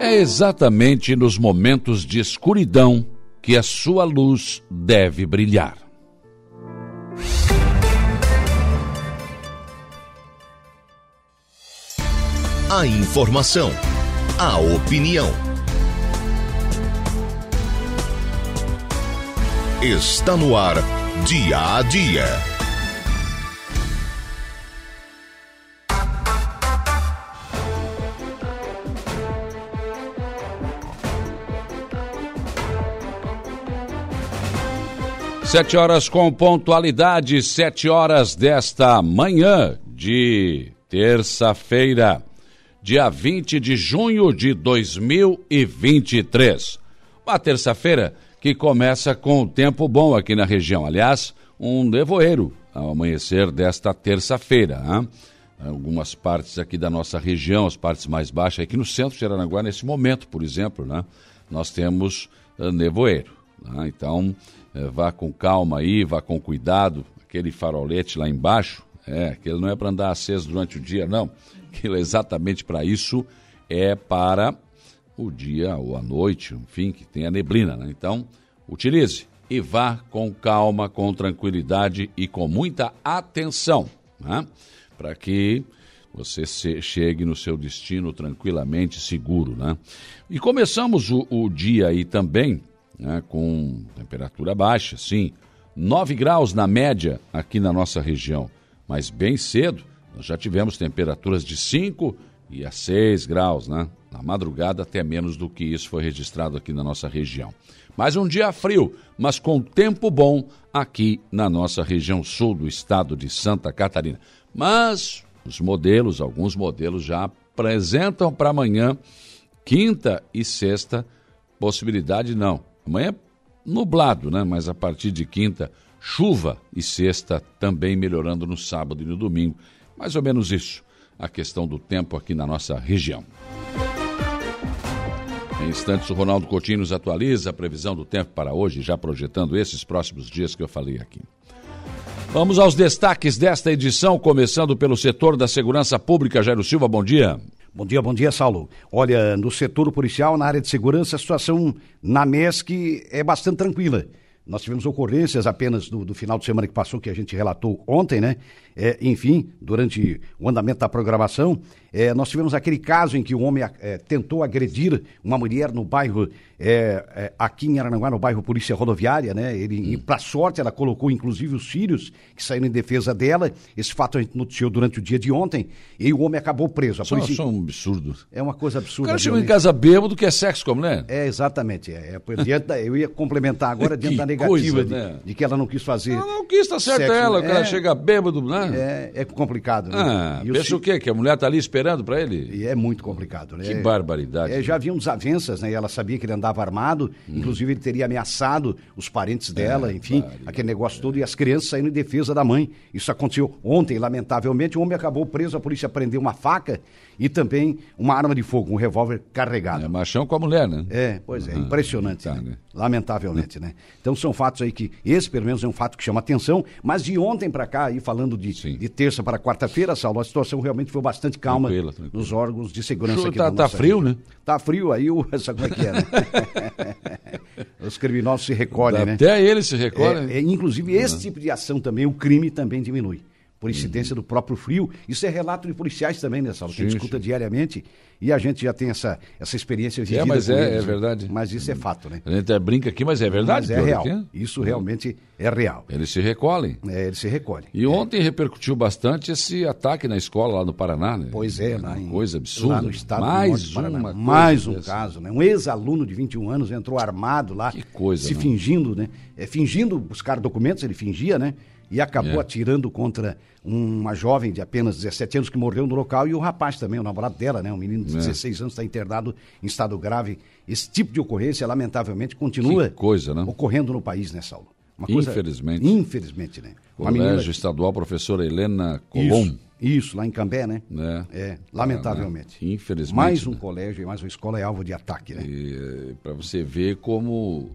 É exatamente nos momentos de escuridão que a sua luz deve brilhar. A informação, a opinião. Está no ar, dia a dia. Sete horas com pontualidade, sete horas desta manhã de terça-feira, dia 20 de junho de 2023. Uma terça-feira que começa com tempo bom aqui na região. Aliás, um nevoeiro ao amanhecer desta terça-feira. Algumas partes aqui da nossa região, as partes mais baixas, aqui no centro de Aranaguá, nesse momento, por exemplo, né? nós temos nevoeiro. Né? Então, vá com calma aí, vá com cuidado. Aquele farolete lá embaixo, é, aquele não é para andar aceso durante o dia, não. Aquilo é exatamente para isso, é para o dia ou a noite, enfim, que tenha neblina. Né? Então, utilize e vá com calma, com tranquilidade e com muita atenção, né? para que você chegue no seu destino tranquilamente, seguro. Né? E começamos o, o dia aí também né, com temperatura baixa, sim, 9 graus na média aqui na nossa região, mas bem cedo nós já tivemos temperaturas de 5 e a 6 graus, né? Na madrugada até menos do que isso foi registrado aqui na nossa região. Mais um dia frio, mas com tempo bom aqui na nossa região sul do estado de Santa Catarina. Mas os modelos, alguns modelos já apresentam para amanhã, quinta e sexta, possibilidade não, Amanhã nublado, né? Mas a partir de quinta, chuva e sexta também melhorando no sábado e no domingo. Mais ou menos isso, a questão do tempo aqui na nossa região. Em instantes, o Ronaldo Coutinho nos atualiza a previsão do tempo para hoje, já projetando esses próximos dias que eu falei aqui. Vamos aos destaques desta edição, começando pelo setor da segurança pública. Jairo Silva, bom dia. Bom dia, bom dia, Saulo. Olha, no setor policial, na área de segurança, a situação na MESC é bastante tranquila. Nós tivemos ocorrências apenas do, do, final de semana que passou, que a gente relatou ontem, né? É, enfim, durante o andamento da programação, é, nós tivemos aquele caso em que o homem é, tentou agredir uma mulher no bairro, é, é, aqui em Aranaguá, no bairro Polícia Rodoviária, né? Ele, hum. para sorte, ela colocou inclusive os filhos que saíram em defesa dela. Esse fato a gente noticiou durante o dia de ontem e o homem acabou preso. A só, polícia... só um absurdo. É uma coisa absurda. O cara chegou em casa bêbado que é sexo como, né? É, exatamente. É, é, eu ia complementar agora diante da negativa coisa, de, né? de, que ela não quis fazer. Ela não quis, tá certo ela, o cara chega bêbado, né? É, é complicado, né? Ah, pensa o, o quê? Que a mulher tá ali esperando para ele? E é muito complicado, né? Que barbaridade. É, já haviam desavenças, né? E ela sabia que ele andava armado, hum. inclusive ele teria ameaçado os parentes dela, é, enfim, aquele negócio todo, e as crianças saindo em defesa da mãe. Isso aconteceu ontem, lamentavelmente. O homem acabou preso, a polícia prendeu uma faca e também uma arma de fogo, um revólver carregado. É machão com a mulher, né? É, pois é, uhum. impressionante, tá, né? Né? lamentavelmente, né? Então são fatos aí que, esse pelo menos é um fato que chama atenção, mas de ontem para cá, aí falando de, de terça para quarta-feira, Saulo, a situação realmente foi bastante calma tranquila, tranquila. nos órgãos de segurança aqui tá, tá frio, região. né? Tá frio, aí o, sabe como é que é, né? Os criminosos se recolhem, né? Até eles se recolhem. É, é, inclusive, uhum. esse tipo de ação também, o crime também diminui por incidência do próprio frio. Isso é relato de policiais também, né, Saulo? Que a gente escuta diariamente e a gente já tem essa, essa experiência vivida. É, mas é, eles, é verdade. Mas isso é fato, né? A gente até brinca aqui, mas é verdade. Mas é real. Isso realmente é real. Eles se recolhem. É, eles se recolhem. E ontem repercutiu bastante esse ataque na escola lá no Paraná, né? Pois é, lá em, coisa absurda. Lá no estado mais do uma Mais um caso, né? Um ex-aluno de 21 anos entrou armado lá. Que coisa, Se não? fingindo, né? É, fingindo buscar documentos, ele fingia, né? E acabou é. atirando contra uma jovem de apenas 17 anos que morreu no local e o rapaz também, o namorado dela, né, um menino de é. 16 anos, está internado em estado grave. Esse tipo de ocorrência, lamentavelmente, continua coisa, né? ocorrendo no país, né, Saulo? Coisa, infelizmente. Infelizmente, né? Colégio menina... Estadual Professora Helena Colom. Isso, isso, lá em Cambé, né? É, é lamentavelmente. Ah, né? Infelizmente. Mais um né? colégio e mais uma escola é alvo de ataque, né? Eh, Para você ver como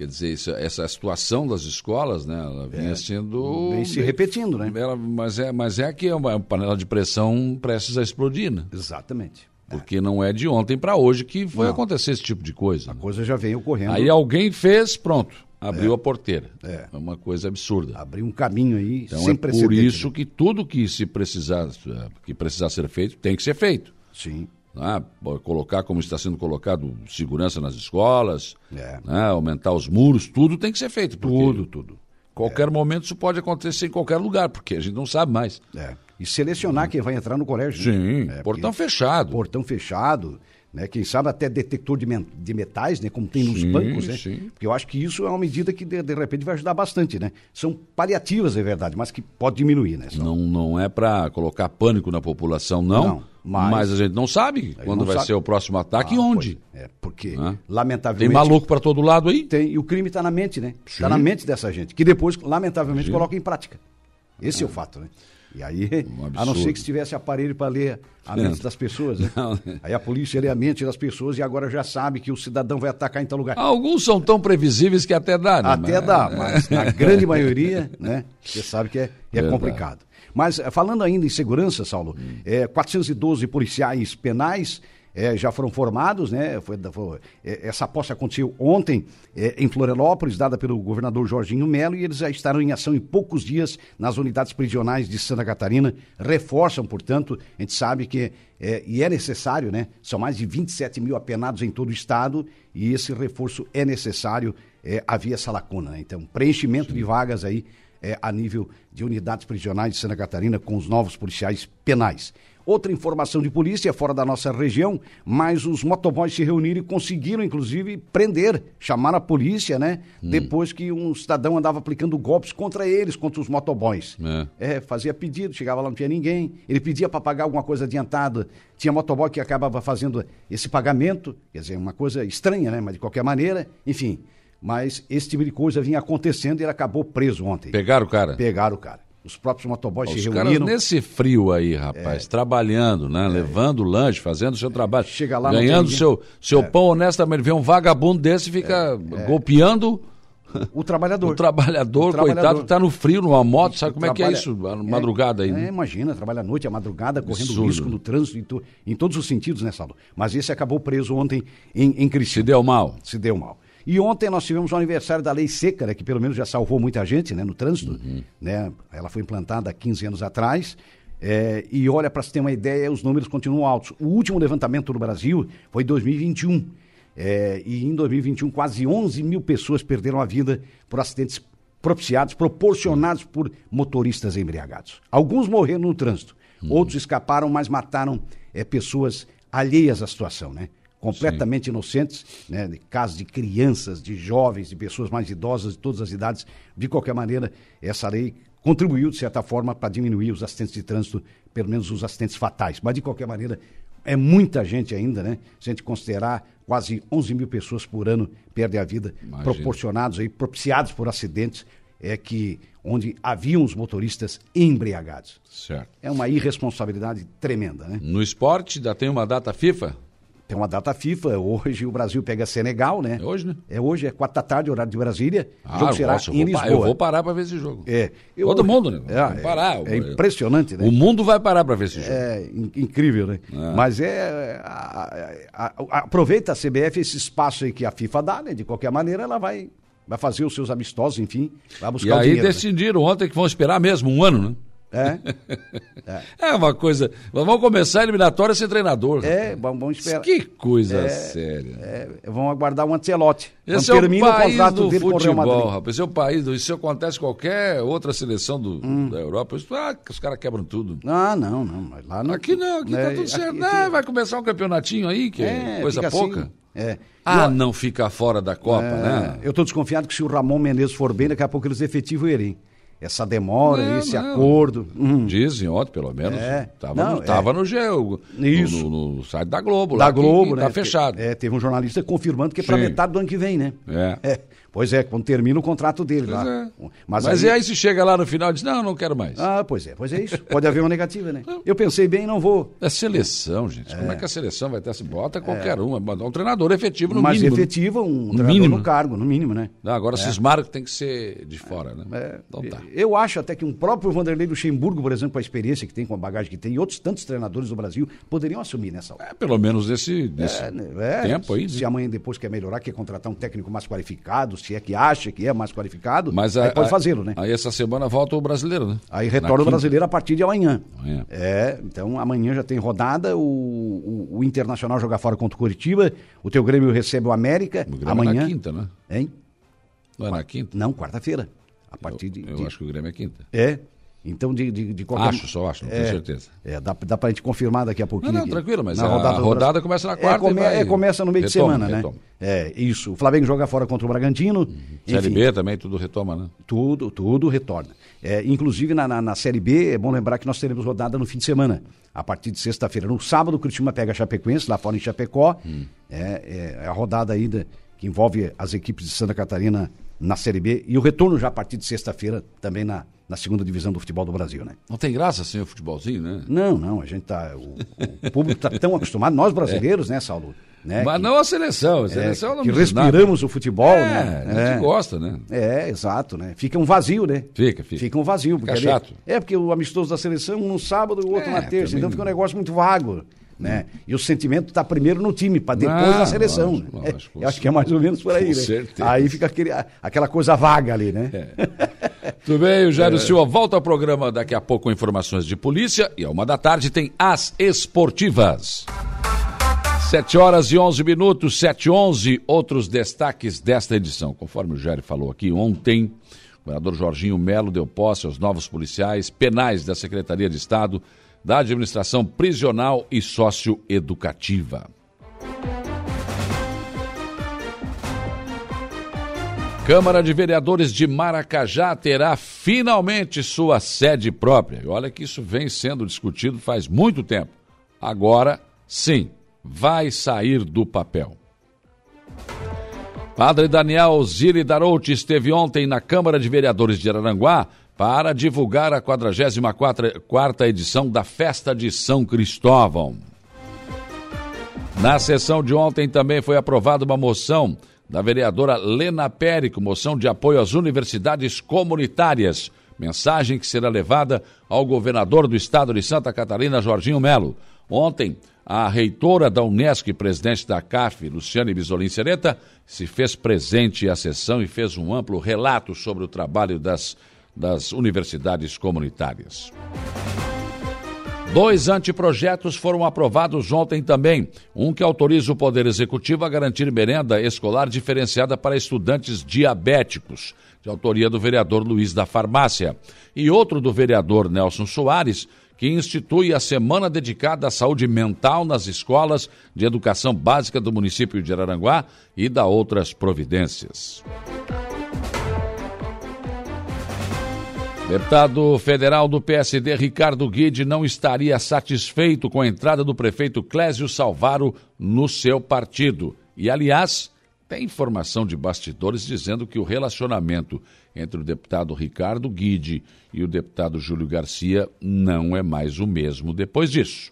Quer dizer, isso, essa situação das escolas, né, ela vinha é, sendo. Vem se repetindo, né? Ela, mas, é, mas é que é uma panela de pressão prestes a explodir, né? Exatamente. Porque não é de ontem para hoje que foi não. acontecer esse tipo de coisa. A né? coisa já vem ocorrendo. Aí alguém fez, pronto, abriu é. a porteira. É. é. uma coisa absurda. Abriu um caminho aí então sem é Por isso né? que tudo que se precisar, que precisar ser feito tem que ser feito. Sim. Né? Colocar como está sendo colocado segurança nas escolas, é. né? aumentar os muros, tudo tem que ser feito. Tudo, tudo. Qualquer é. momento isso pode acontecer em qualquer lugar, porque a gente não sabe mais. É. E selecionar quem vai entrar no colégio. Sim, né? portão fechado. Portão fechado né? Quem sabe até detector de, de metais, né? Como tem nos sim, bancos, né? Sim. Porque eu acho que isso é uma medida que de, de, repente vai ajudar bastante, né? São paliativas, é verdade, mas que pode diminuir, né? Só. Não, não é para colocar pânico na população, não. não mas, mas, a gente não sabe quando não vai sabe. ser o próximo ataque ah, e onde. É, porque, lamentavelmente. Tem maluco para todo lado aí? Tem, e o crime está na mente, né? Está na mente dessa gente, que depois, lamentavelmente, sim. coloca em prática. Esse é, é o fato, né? E aí, um a não ser que estivesse aparelho para ler a mente das pessoas. Né? Aí a polícia lê a mente das pessoas e agora já sabe que o cidadão vai atacar em tal lugar. Alguns são tão previsíveis que até dá, né? Até mas... dá, mas na grande maioria, né? Você sabe que é, é complicado. Mas eh, falando ainda em segurança, Saulo, hum. é, 412 policiais penais é, já foram formados, né? Foi, foi, é, essa posse aconteceu ontem é, em Florianópolis, dada pelo governador Jorginho Melo, e eles já estarão em ação em poucos dias nas unidades prisionais de Santa Catarina. Reforçam, portanto, a gente sabe que é, e é necessário, né? São mais de 27 mil apenados em todo o estado e esse reforço é necessário. É, havia essa lacuna, né? Então, preenchimento Sim. de vagas aí é, a nível de unidades prisionais de Santa Catarina com os novos policiais penais. Outra informação de polícia fora da nossa região, mas os motoboys se reuniram e conseguiram, inclusive, prender, chamar a polícia, né? Hum. Depois que um cidadão andava aplicando golpes contra eles, contra os motoboys. É. é fazia pedido, chegava lá, não tinha ninguém. Ele pedia para pagar alguma coisa adiantada. Tinha motoboy que acabava fazendo esse pagamento, quer dizer, uma coisa estranha, né? Mas de qualquer maneira, enfim. Mas esse tipo de coisa vinha acontecendo e ele acabou preso ontem. Pegaram o cara? Pegaram o cara. Os próprios motoboys Os se reuniram. Nesse frio aí, rapaz, é, trabalhando, né? É, levando lanche, fazendo o seu trabalho. Chega lá, ganhando seu, seu é. pão honestamente. Vê um vagabundo desse e fica é, é. golpeando. O trabalhador. o trabalhador, o coitado, está no frio, numa moto, sabe como trabalha, é que é isso? madrugada aí. É, imagina, trabalha à noite, à madrugada, correndo Absurdo. risco no trânsito, em, to, em, todos os sentidos, né, Saulo? Mas esse acabou preso ontem em, em Criciúma. Se deu mal. Se deu mal. E ontem nós tivemos o aniversário da Lei Seca, né, que pelo menos já salvou muita gente né, no trânsito. Uhum. Né? Ela foi implantada há 15 anos atrás. É, e olha, para se ter uma ideia, os números continuam altos. O último levantamento no Brasil foi em 2021. É, e em 2021, quase 11 mil pessoas perderam a vida por acidentes propiciados, proporcionados por motoristas embriagados. Alguns morreram no trânsito, uhum. outros escaparam, mas mataram é, pessoas alheias à situação, né? Completamente Sim. inocentes, né, de casos de crianças, de jovens, de pessoas mais idosas, de todas as idades. De qualquer maneira, essa lei contribuiu, de certa forma, para diminuir os acidentes de trânsito, pelo menos os acidentes fatais. Mas, de qualquer maneira, é muita gente ainda, né? Se a gente considerar, quase 11 mil pessoas por ano perdem a vida, Imagina. proporcionados aí, propiciados por acidentes, é que onde haviam os motoristas embriagados. Certo. É uma irresponsabilidade tremenda, né? No esporte, já tem uma data FIFA? Tem uma data FIFA, hoje o Brasil pega Senegal, né? É hoje, né? É hoje, é quatro da tarde, horário de Brasília. Ah, jogo será nossa, em Lisboa. Eu vou parar para ver esse jogo. É. Eu, Todo mundo, né? É, parar. É, impressionante, né? O mundo vai parar para ver esse jogo. É incrível, né? É. Mas é... A, a, a, aproveita a CBF esse espaço aí que a FIFA dá, né? De qualquer maneira, ela vai, vai fazer os seus amistosos, enfim, vai buscar e o aí dinheiro. E né? aí decidiram né? ontem que vão esperar mesmo um ano, né? É. é. é. uma coisa. Vamos começar a eliminatória sem treinador. É, vamos, esperar. Que coisa é, séria. É, vamos aguardar o Ancelotti. Esse é o país o do futebol, rapaz. Esse é o país. Do, isso acontece qualquer outra seleção do, hum. da Europa. Isso, ah, os caras quebram tudo. Ah, não, não. Mas lá não. Aqui não, aqui tá né, tudo certo. Aqui, não, vai começar um campeonatinho aí, que é, é coisa pouca. Assim. É. Ah, eu, não fica fora da Copa, é, né? Eu estou desconfiado que se o Ramon Menezes for bem, daqui a pouco eles efetivam ele, hein? Essa demora, não, esse não. acordo. Hum. Dizem ontem, pelo menos. É. Tava, não, no, tava é. no Geo, Isso. No, no, site da Globo. Da lá, Globo, que, que né? Tá fechado. É, teve um jornalista confirmando que é para metade do ano que vem, né? É. é. Pois é, quando termina o contrato dele Pois lá. é. Mas, Mas, aí... e aí se chega lá no final e diz, não, não quero mais. Ah, pois é, pois é isso. Pode haver uma negativa, né? Eu pensei bem, não vou. É seleção, gente. Como é que a seleção vai ter essa? Bota qualquer um, bota um treinador efetivo no Mas mínimo. né? efetivo, um treinador mínimo. no cargo, no mínimo, né? Não, agora cismaram que tem que ser de fora, né? É, Então tá. Eu acho até que um próprio Vanderlei Luxemburgo, por exemplo, com a experiência que tem, com a bagagem que tem, e outros tantos treinadores do Brasil, poderiam assumir nessa hora. É, pelo menos nesse, nesse É, né? É, tempo aí. Se né? amanhã depois quer melhorar, quer contratar um técnico mais qualificado, se é que acha que é mais qualificado, Mas aí a- pode a- fazê-lo, né? Aí essa semana volta o brasileiro, né? Aí Na retorna o brasileiro a partir de amanhã. Amanhã. É, então amanhã já tem rodada, o, o, o Internacional joga fora contra o Curitiba, o teu Grêmio recebe o América O Grêmio é amanhã. na quinta, né? Hein? Não é na quinta? Não, quarta-feira. A partir de. Eu de- acho que o Grêmio é quinta. É. Então, de, de, de qualquer Acho, só acho, não tenho É, certeza. É, dá, dá pra gente confirmar daqui a pouquinho. Não, não, tranquilo, mas Na a rodada Brasil. começa na É, quarta e come- vai- é, começa no meio retoma, de semana, retoma. né? É, isso. O Flamengo joga fora contra o Bragantino. Série Enfim, B também, tudo retoma, né? Tudo, tudo retorna. É, inclusive na, na, na Série B, é bom lembrar que nós teremos rodada no fim de semana. A partir de sexta-feira. No sábado, o Curitiba pega a Chapecoense, lá fora em Chapecó. Hum. É, é a rodada ainda que envolve as equipes de Santa Catarina na Série B. E o retorno já a partir de sexta-feira também na, na segunda divisão do futebol do Brasil, né? Não tem graça sem o futebolzinho, né? Não, não, a gente tá. O, o público está tão acostumado, nós brasileiros, né, Saulo? Né, Mas que- não a seleção. A é, seleção não que diz nada. respiramos o futebol, É, né? a gente gosta, né? É, exato, né? Fica um vazio, né? Fica, fica. Fica um vazio. Fica ali- chato. É, porque o amistoso da seleção, um no sábado e o outro É, na terça. também Então fica um negócio muito vago. Né? E o sentimento está primeiro no time, para depois Ah, na seleção. lógico, né? lógico, Eu acho que é mais ou menos por aí, né? certeza. Aí fica aquele, aquela coisa vaga ali, né? Tudo bem, o É. Jairo Silva volta ao programa daqui a pouco com informações de polícia e a uma da tarde tem as esportivas. 7 horas e 11 minutos, 7 e 11, outros destaques desta edição. Conforme o Jair falou aqui ontem, o governador Jorginho Melo deu posse aos novos policiais penais da Secretaria de Estado da Administração Prisional e Socioeducativa. Câmara de Vereadores de Maracajá terá finalmente sua sede própria. E olha que isso vem sendo discutido faz muito tempo. Agora, sim, vai sair do papel. Padre Daniel Ziri Darouti esteve ontem na Câmara de Vereadores de Araranguá para divulgar a 44ª edição da Festa de São Cristóvão. Na sessão de ontem também foi aprovada uma moção da vereadora Lena Périco, moção de apoio às universidades comunitárias. Mensagem que será levada ao governador do estado de Santa Catarina, Jorginho Melo. Ontem, a reitora da Unesc e presidente da CAF, Luciane Bisolim Sereta, se fez presente à sessão e fez um amplo relato sobre o trabalho das, das universidades comunitárias. Dois anteprojetos foram aprovados ontem também. Um que autoriza o Poder Executivo a garantir merenda escolar diferenciada para estudantes diabéticos, de autoria do vereador Luiz da Farmácia. E outro do vereador Nelson Soares, que institui a semana dedicada à saúde mental nas escolas de educação básica do município de Araranguá e da outras providências. Deputado federal do PSD Ricardo Guide não estaria satisfeito com a entrada do prefeito Clésio Salvaro no seu partido. E, aliás, tem informação de bastidores dizendo que o relacionamento entre o deputado Ricardo Guide e o deputado Júlio Garcia não é mais o mesmo depois disso.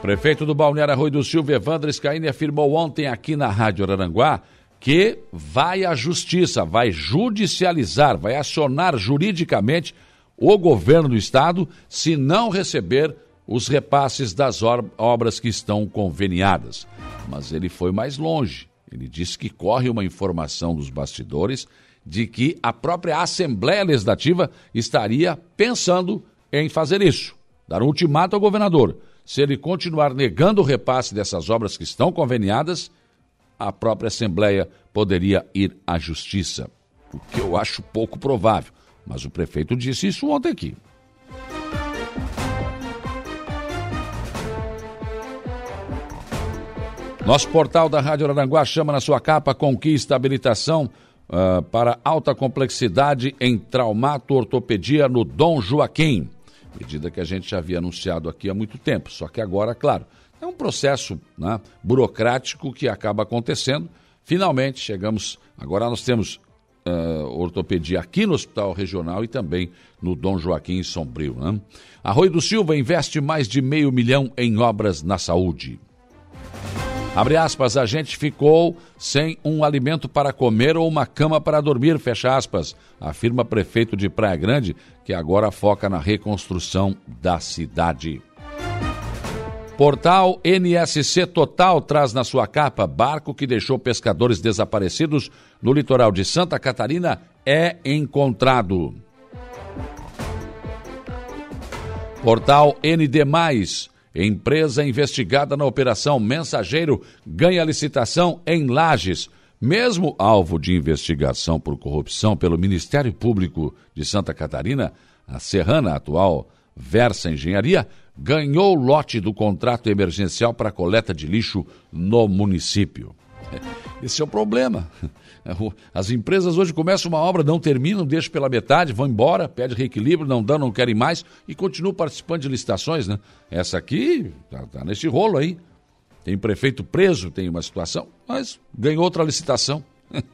Prefeito do Balneário Arroio do Silva, Evandro Scaini, afirmou ontem aqui na Rádio Araranguá que vai à justiça, vai judicializar, vai acionar juridicamente o governo do estado se não receber os repasses das obras que estão conveniadas. Mas ele foi mais longe. Ele disse que corre uma informação dos bastidores de que a própria Assembleia Legislativa estaria pensando em fazer isso, dar um ultimato ao governador. Se ele continuar negando o repasse dessas obras que estão conveniadas, a própria Assembleia poderia ir à Justiça. O que eu acho pouco provável. Mas o prefeito disse isso ontem aqui. Nosso portal da Rádio Aranguá chama na sua capa Conquista Habilitação uh, para alta complexidade em traumato-ortopedia no Dom Joaquim. Medida que a gente já havia anunciado aqui há muito tempo. Só que agora, claro, é um processo né, burocrático que acaba acontecendo. finalmente chegamos. Agora nós temos uh, ortopedia aqui no Hospital Regional e também no Dom Joaquim Sombrio. Né? Arroio do Silva investe mais de meio milhão em obras na saúde. Abre aspas, a gente ficou sem um alimento para comer ou uma cama para dormir, fecha aspas, afirma prefeito de Praia Grande, que agora foca na reconstrução da cidade. Portal NSC Total traz na sua capa barco que deixou pescadores desaparecidos no litoral de Santa Catarina é encontrado. Portal ND+, empresa investigada na operação Mensageiro ganha licitação em Lages. Mesmo alvo de investigação por corrupção pelo Ministério Público de Santa Catarina, a Serrana atual Versa Engenharia ganhou lote do contrato emergencial para coleta de lixo no município. Esse é o problema. As empresas hoje começam uma obra, não terminam, deixam pela metade, vão embora, pede reequilíbrio, não dão, não querem mais e continuam participando de licitações, né? Essa aqui tá, tá nesse rolo aí. Tem prefeito preso, tem uma situação, mas ganhou outra licitação.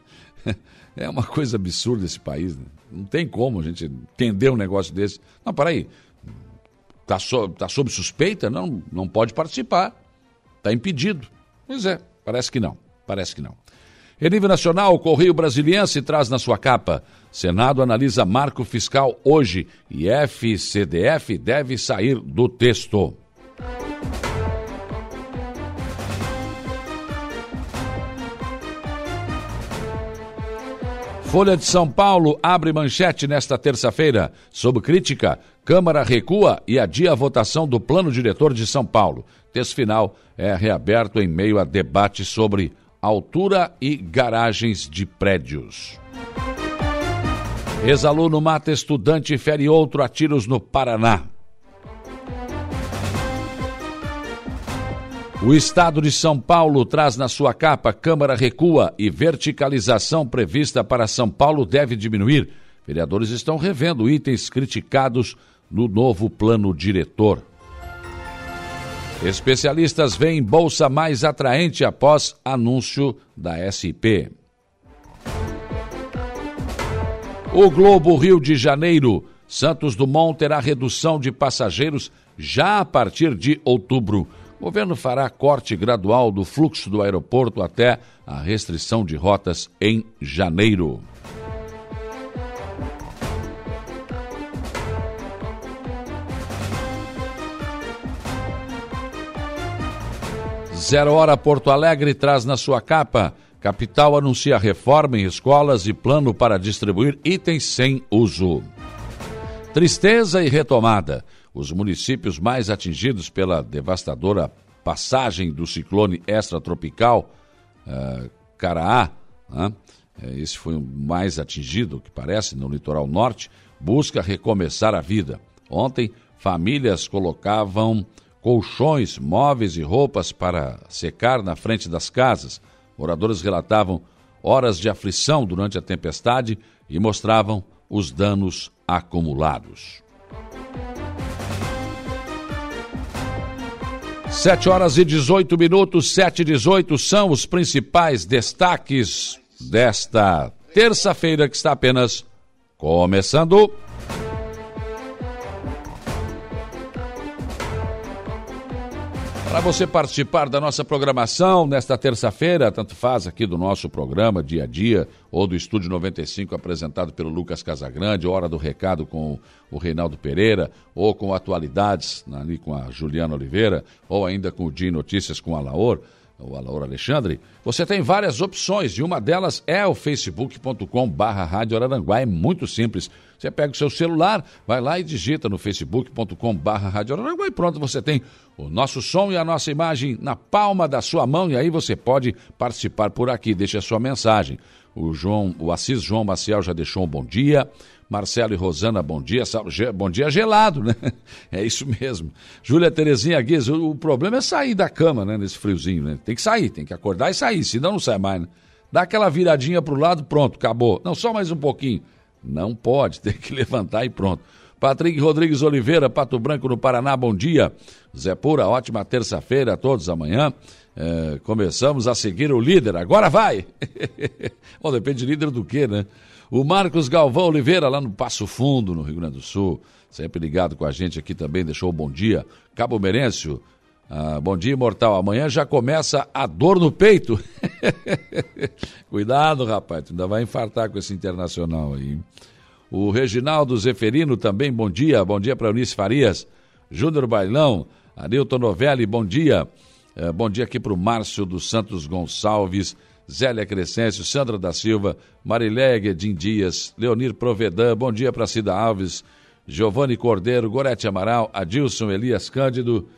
É uma coisa absurda esse país, né? Não tem como a gente entender um negócio desse. Não, peraí, Está so, tá sob suspeita? Não, não pode participar. Está impedido. Pois é, parece que não. Parece que não. Em nível nacional, o Correio Brasiliense traz na sua capa: Senado analisa marco fiscal hoje e FCDF deve sair do texto. Folha de São Paulo abre manchete nesta terça-feira. Sob crítica, Câmara recua e adia a votação do plano diretor de São Paulo. Texto final é reaberto em meio a debate sobre altura e garagens de prédios. Ex-aluno mata estudante e fere outro a tiros no Paraná. O Estado de São Paulo traz na sua capa Câmara recua e verticalização prevista para São Paulo deve diminuir. Vereadores estão revendo itens criticados no novo plano diretor. Especialistas veem bolsa mais atraente após anúncio da SP. O Globo Rio de Janeiro. Santos Dumont terá redução de passageiros já a partir de outubro. O governo fará corte gradual do fluxo do aeroporto até a restrição de rotas em janeiro. Zero Hora Porto Alegre traz na sua capa. Capital anuncia reforma em escolas e plano para distribuir itens sem uso. Tristeza e retomada os municípios mais atingidos pela devastadora passagem do ciclone extratropical uh, Caraá, né? esse foi o mais atingido, que parece, no litoral norte, busca recomeçar a vida. Ontem, famílias colocavam colchões, móveis e roupas para secar na frente das casas. Moradores relatavam horas de aflição durante a tempestade e mostravam os danos acumulados. 7 horas e 18 minutos, 7 e 18 são os principais destaques desta terça-feira que está apenas começando. Para você participar da nossa programação nesta terça-feira, tanto faz aqui do nosso programa Dia a Dia, ou do Estúdio 95, apresentado pelo Lucas Casagrande, Hora do Recado com o Reinaldo Pereira, ou com Atualidades, ali com a Juliana Oliveira, ou ainda com o Dia Notícias com a Laor, o Alaor Alexandre, você tem várias opções e uma delas é o facebook.com barra Rádio Araranguá, é muito simples. Você pega o seu celular, vai lá e digita no facebook.com barra Rádio Araranguá e pronto, você tem o nosso som e a nossa imagem na palma da sua mão e aí você pode participar por aqui, deixe a sua mensagem. O João, o Assis João Maciel já deixou um bom dia. Marcelo e Rosana, bom dia. Bom dia gelado, né? É isso mesmo. Júlia Terezinha Guiz, o problema é sair da cama, né? Nesse friozinho, né? Tem que sair, tem que acordar e sair, senão não sai mais, né? Dá aquela viradinha pro lado, pronto, acabou. Não, só mais um pouquinho. Não pode, tem que levantar e pronto. Patrick Rodrigues Oliveira, Pato Branco no Paraná, bom dia. Zé Pura, ótima terça-feira a todos amanhã. É, começamos a seguir o líder, agora vai! Bom, depende de líder do quê, né? O Marcos Galvão Oliveira, lá no Passo Fundo, no Rio Grande do Sul, sempre ligado com a gente aqui também, deixou um bom dia. Cabo Merêncio, ah, bom dia, imortal. Amanhã já começa a dor no peito. Cuidado, rapaz, tu ainda vai infartar com esse internacional aí. O Reginaldo Zeferino também, bom dia. Bom dia para Eunice Farias. Júnior Bailão, Anilton Novelli, bom dia. Eh, bom dia aqui para o Márcio dos Santos Gonçalves. Zélia Crescêncio, Sandra da Silva, Mariléia Guedin Dias, Leonir Provedan, bom dia para Cida Alves, Giovanni Cordeiro, Gorete Amaral, Adilson Elias Cândido,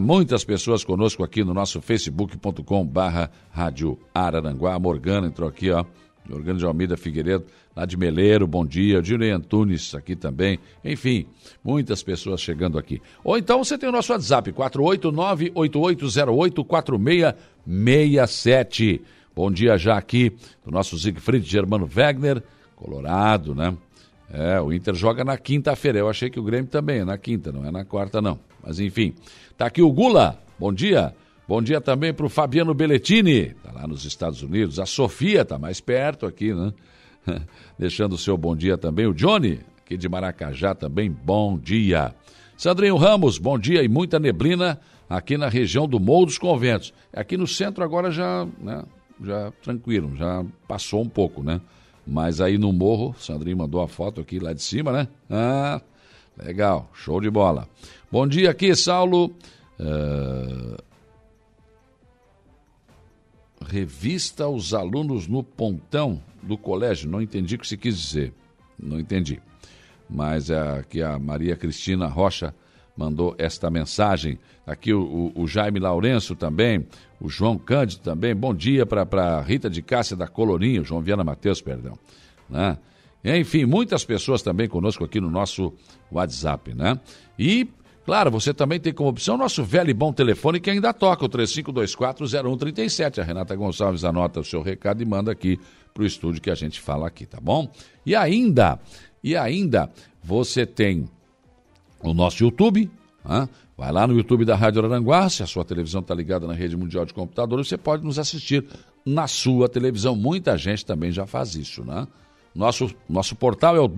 muitas pessoas conosco aqui no nosso facebook.com barra Rádio Araranguá, Morgana entrou aqui, ó, Morgana de Almeida Figueiredo, lá de Meleiro, bom dia, Direi Antunes aqui também, enfim, muitas pessoas chegando aqui. Ou então você tem o nosso WhatsApp, 489-8808-4667. Bom dia já aqui do nosso Siegfried Germano Wegner, Colorado, né? É, o Inter joga na quinta-feira. Eu achei que o Grêmio também é na quinta, não é na quarta, não. Mas enfim. Tá aqui o Gula. Bom dia. Bom dia também para o Fabiano Belletini, tá lá nos Estados Unidos. A Sofia tá mais perto aqui, né? Deixando o seu bom dia também. O Johnny, aqui de Maracajá também, bom dia. Sandrinho Ramos, bom dia e muita neblina aqui na região do Morro dos Conventos. Aqui no centro agora já, né, já tranquilo, já passou um pouco, né? Mas aí no morro, Sandrinho mandou a foto aqui lá de cima, né? Ah, legal, show de bola. Bom dia aqui, Saulo. Uh... Revista os alunos no pontão do colégio. Não entendi o que se quis dizer. Não entendi. Mas é aqui a Maria Cristina Rocha mandou esta mensagem. Aqui o, o, o Jaime Lourenço também, o João Cândido também. Bom dia para Rita de Cássia da Colorinho, João Viana Matheus, perdão. Né? Enfim, muitas pessoas também conosco aqui no nosso WhatsApp, né? E, claro, você também tem como opção o nosso velho e bom telefone que ainda toca, o 3524-0137. A Renata Gonçalves anota o seu recado e manda aqui para o estúdio que a gente fala aqui, tá bom? E ainda, e ainda, você tem o nosso YouTube. Né? Vai lá no YouTube da Rádio Aranguá, se a sua televisão está ligada na rede mundial de computadores, você pode nos assistir na sua televisão. Muita gente também já faz isso, né? Nosso, nosso portal é o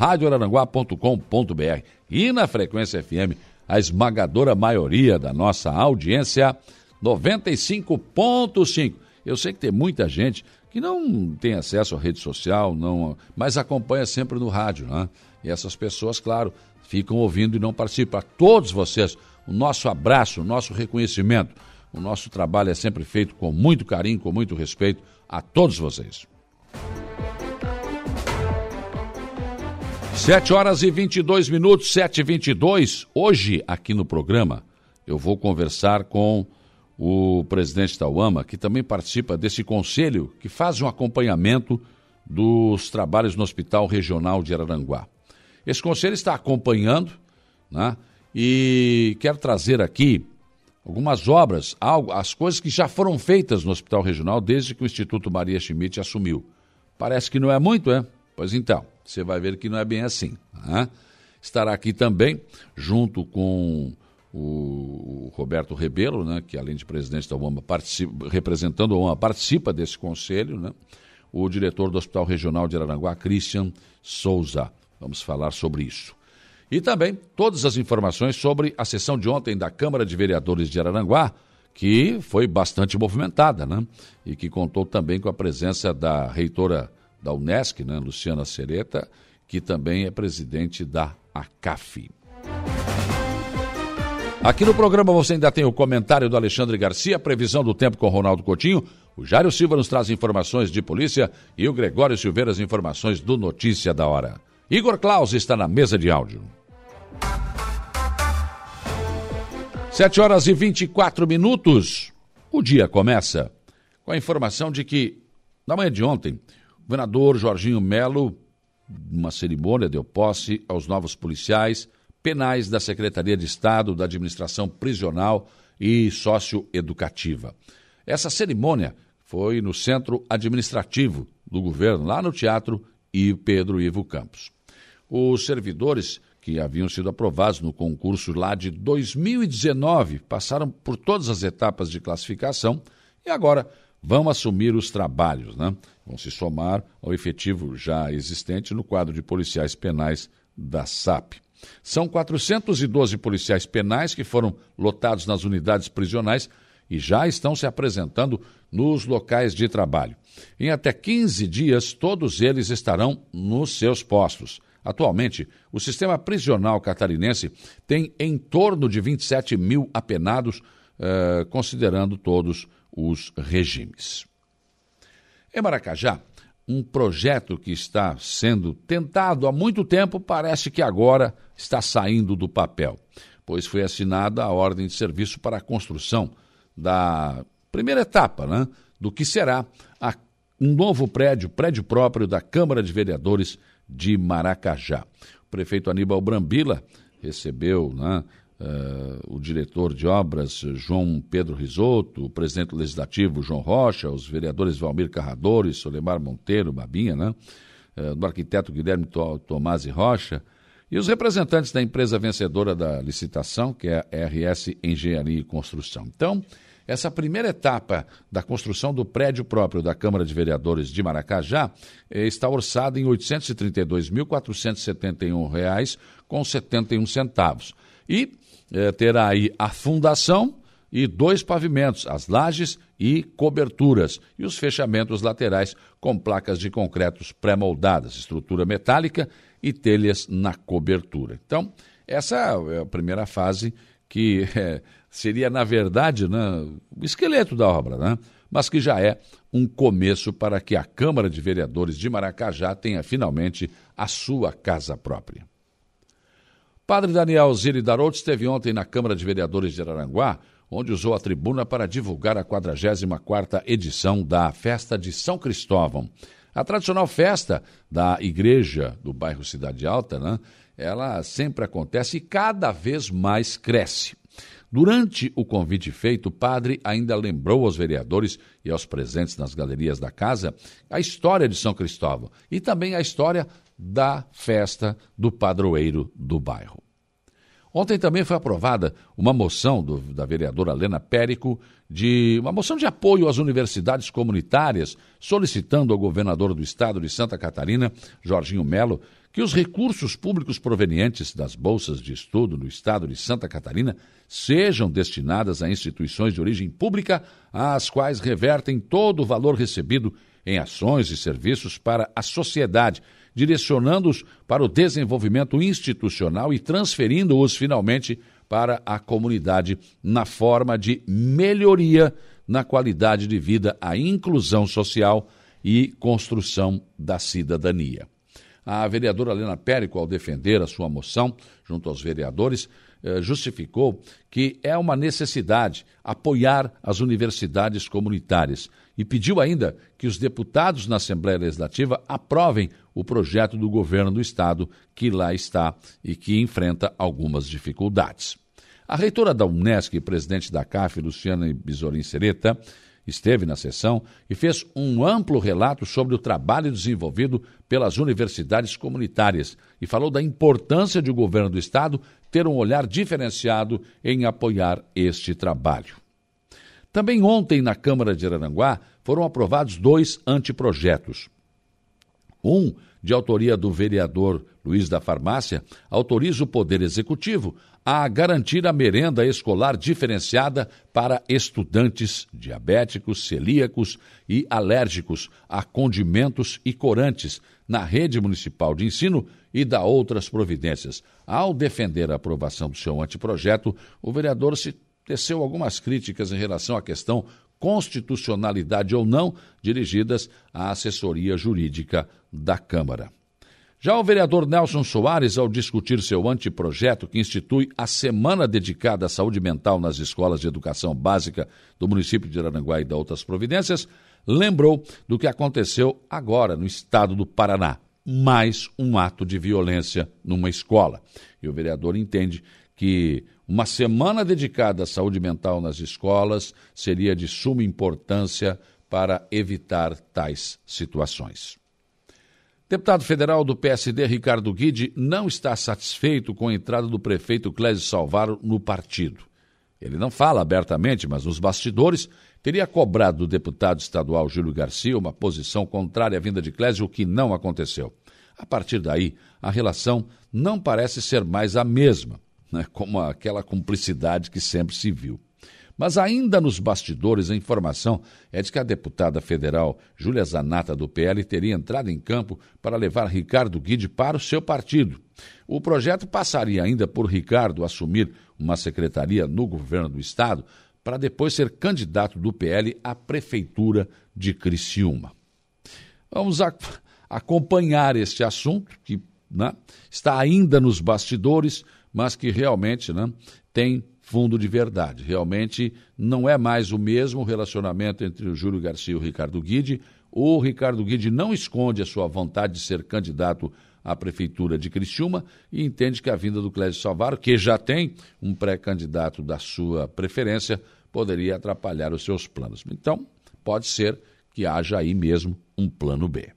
www.radioararanguá.com.br e na Frequência FM, a esmagadora maioria da nossa audiência, 95.5. Eu sei que tem muita gente que não tem acesso à rede social, não, mas acompanha sempre no rádio, né? E essas pessoas, claro, ficam ouvindo e não participam. A todos vocês, o nosso abraço, o nosso reconhecimento. O nosso trabalho é sempre feito com muito carinho, com muito respeito a todos vocês. 7 horas e 22 minutos, 7 e 22. Hoje, aqui no programa, eu vou conversar com o presidente da UAMA, que também participa desse conselho que faz um acompanhamento dos trabalhos no Hospital Regional de Araranguá. Esse conselho está acompanhando né, e quero trazer aqui algumas obras, algo, as coisas que já foram feitas no Hospital Regional desde que o Instituto Maria Schmidt assumiu. Parece que não é muito, é? Pois então, você vai ver que não é bem assim. Né? Estará aqui também, junto com o Roberto Rebelo, né, que além de presidente da UAMA, participa, representando a UAMA, participa desse conselho, né, o diretor do Hospital Regional de Araranguá, Christian Souza. Vamos falar sobre isso. E também todas as informações sobre a sessão de ontem da Câmara de Vereadores de Araranguá, que foi bastante movimentada, né? E que contou também com a presença da reitora da Unesc, né, Luciana Sereta, que também é presidente da ACAF. Aqui no programa você ainda tem o comentário do Alexandre Garcia, previsão do tempo com Ronaldo Coutinho, o Jário Silva nos traz informações de polícia e o Gregório Silveira as informações do Notícia da Hora. Igor Claus está na mesa de áudio. 7 horas e 24 minutos. O dia começa com a informação de que, na manhã de ontem, governador Jorginho Melo, numa cerimônia, deu posse aos novos policiais penais da Secretaria de Estado da Administração Prisional e Socioeducativa. Essa cerimônia foi no centro administrativo do governo, lá no Teatro e Pedro Ivo Campos. Os servidores que haviam sido aprovados no concurso lá de 2019 passaram por todas as etapas de classificação e agora vão assumir os trabalhos, né? Vão se somar ao efetivo já existente no quadro de policiais penais da SAP. São 412 policiais penais que foram lotados nas unidades prisionais e já estão se apresentando nos locais de trabalho. Em até 15 dias, todos eles estarão nos seus postos. Atualmente, o sistema prisional catarinense tem em torno de 27 mil apenados, eh, considerando todos os regimes. Em Maracajá, um projeto que está sendo tentado há muito tempo parece que agora está saindo do papel, pois foi assinada a ordem de serviço para a construção da primeira etapa né, do que será a, um novo prédio, prédio próprio da Câmara de Vereadores de Maracajá. O prefeito Aníbal Brambila recebeu né, Uh, o diretor de obras João Pedro Risotto, o presidente legislativo João Rocha, os vereadores Valmir Carradores, Solemar Monteiro, Babinha, né? Uh, do arquiteto Guilherme Tomás e Rocha, e os representantes da empresa vencedora da licitação, que é a RS Engenharia e Construção. Então, essa primeira etapa da construção do prédio próprio da Câmara de Vereadores de Maracajá eh, está orçada em R$ 832.471,71 com 71 centavos. E é, terá aí a fundação e dois pavimentos, as lajes e coberturas, e os fechamentos laterais com placas de concretos pré-moldadas, estrutura metálica e telhas na cobertura. Então, essa é a primeira fase que é, seria, na verdade, né, o esqueleto da obra, né? mas que já é um começo para que a Câmara de Vereadores de Maracajá tenha finalmente a sua casa própria. Padre Daniel Ziri Darot esteve ontem na Câmara de Vereadores de Araranguá, onde usou a tribuna para divulgar a 44ª edição da Festa de São Cristóvão. A tradicional festa da igreja do bairro Cidade Alta, né, ela sempre acontece e cada vez mais cresce. Durante o convite feito, o padre ainda lembrou aos vereadores e aos presentes nas galerias da casa a história de São Cristóvão e também a história da festa do padroeiro do bairro. Ontem também foi aprovada uma moção do, da vereadora Lena Périco de uma moção de apoio às universidades comunitárias, solicitando ao governador do estado de Santa Catarina, Jorginho Melo, que os recursos públicos provenientes das bolsas de estudo no estado de Santa Catarina sejam destinadas a instituições de origem pública, às quais revertem todo o valor recebido em ações e serviços para a sociedade direcionando-os para o desenvolvimento institucional e transferindo-os finalmente para a comunidade na forma de melhoria na qualidade de vida, a inclusão social e construção da cidadania. A vereadora Helena Périco, ao defender a sua moção junto aos vereadores, eh, justificou que é uma necessidade apoiar as universidades comunitárias e pediu ainda que os deputados na Assembleia Legislativa aprovem o projeto do governo do Estado que lá está e que enfrenta algumas dificuldades. A reitora da Unesc e presidente da CAF, Luciana Bisolim Sereta, esteve na sessão e fez um amplo relato sobre o trabalho desenvolvido pelas universidades comunitárias e falou da importância de o governo do Estado ter um olhar diferenciado em apoiar este trabalho. Também ontem, na Câmara de Araranguá, foram aprovados dois anteprojetos. Um, de autoria do vereador Luiz da Farmácia, autoriza o Poder Executivo a garantir a merenda escolar diferenciada para estudantes diabéticos, celíacos e alérgicos a condimentos e corantes na rede municipal de ensino e da outras providências. Ao defender a aprovação do seu anteprojeto, o vereador se teceu algumas críticas em relação à questão constitucionalidade ou não, dirigidas à assessoria jurídica da Câmara. Já o vereador Nelson Soares, ao discutir seu anteprojeto que institui a semana dedicada à saúde mental nas escolas de educação básica do município de Aranguá e de outras providências, lembrou do que aconteceu agora no estado do Paraná. Mais um ato de violência numa escola. E o vereador entende que uma semana dedicada à saúde mental nas escolas seria de suma importância para evitar tais situações. Deputado federal do PSD, Ricardo Guide, não está satisfeito com a entrada do prefeito Clésio Salvaro no partido. Ele não fala abertamente, mas nos bastidores teria cobrado do deputado estadual Júlio Garcia uma posição contrária à vinda de Clésio, o que não aconteceu. A partir daí, a relação não parece ser mais a mesma, né, como aquela cumplicidade que sempre se viu. Mas ainda nos bastidores, a informação é de que a deputada federal Júlia Zanata, do PL, teria entrado em campo para levar Ricardo Guide para o seu partido. O projeto passaria ainda por Ricardo assumir uma secretaria no governo do Estado, para depois ser candidato do PL à Prefeitura de Criciúma. Vamos a, acompanhar este assunto, que né, está ainda nos bastidores, mas que realmente né, tem fundo de verdade. Realmente não é mais o mesmo relacionamento entre o Júlio Garcia e o Ricardo Guide. O Ricardo Guide não esconde a sua vontade de ser candidato à prefeitura de Criciúma e entende que a vinda do Clésio Salvaro, que já tem um pré-candidato da sua preferência, poderia atrapalhar os seus planos. Então, pode ser que haja aí mesmo um plano B.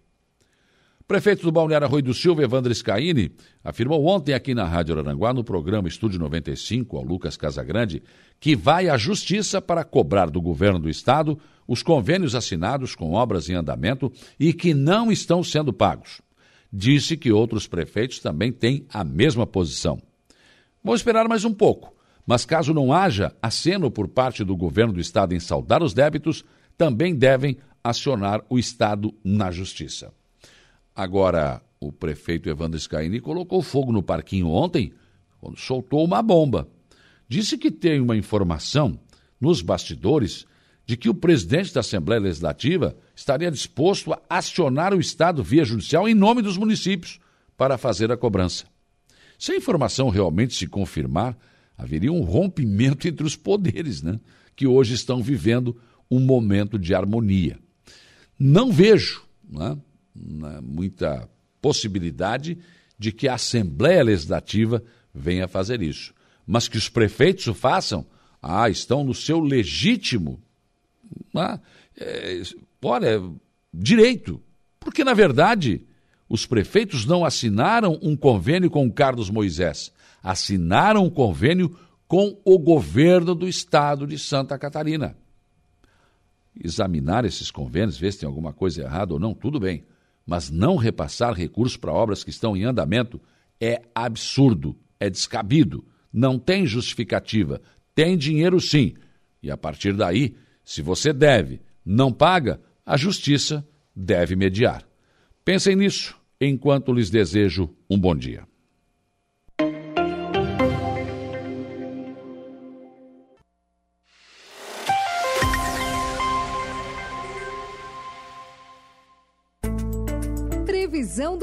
Prefeito do Balneário Arroio do Silva, Evandro Scaini, afirmou ontem aqui na Rádio Aranguá, no programa Estúdio 95, ao Lucas Casagrande, que vai à Justiça para cobrar do governo do Estado os convênios assinados com obras em andamento e que não estão sendo pagos. Disse que outros prefeitos também têm a mesma posição. Vou esperar mais um pouco, mas caso não haja aceno por parte do governo do Estado em saldar os débitos, também devem acionar o Estado na Justiça. Agora, o prefeito Evandro Scaini colocou fogo no parquinho ontem, quando soltou uma bomba. Disse que tem uma informação nos bastidores de que o presidente da Assembleia Legislativa estaria disposto a acionar o Estado via judicial em nome dos municípios para fazer a cobrança. Se a informação realmente se confirmar, haveria um rompimento entre os poderes, né? que hoje estão vivendo um momento de harmonia. Não vejo, né? Muita possibilidade de que a Assembleia Legislativa venha fazer isso. Mas que os prefeitos o façam, ah, estão no seu legítimo, ah, é, olha, direito. Porque, na verdade, os prefeitos não assinaram um convênio com o Carlos Moisés, assinaram um convênio com o governo do estado de Santa Catarina. Examinar esses convênios, ver se tem alguma coisa errada ou não, tudo bem mas não repassar recursos para obras que estão em andamento é absurdo, é descabido, não tem justificativa. Tem dinheiro sim. E a partir daí, se você deve, não paga, a justiça deve mediar. Pensem nisso enquanto lhes desejo um bom dia.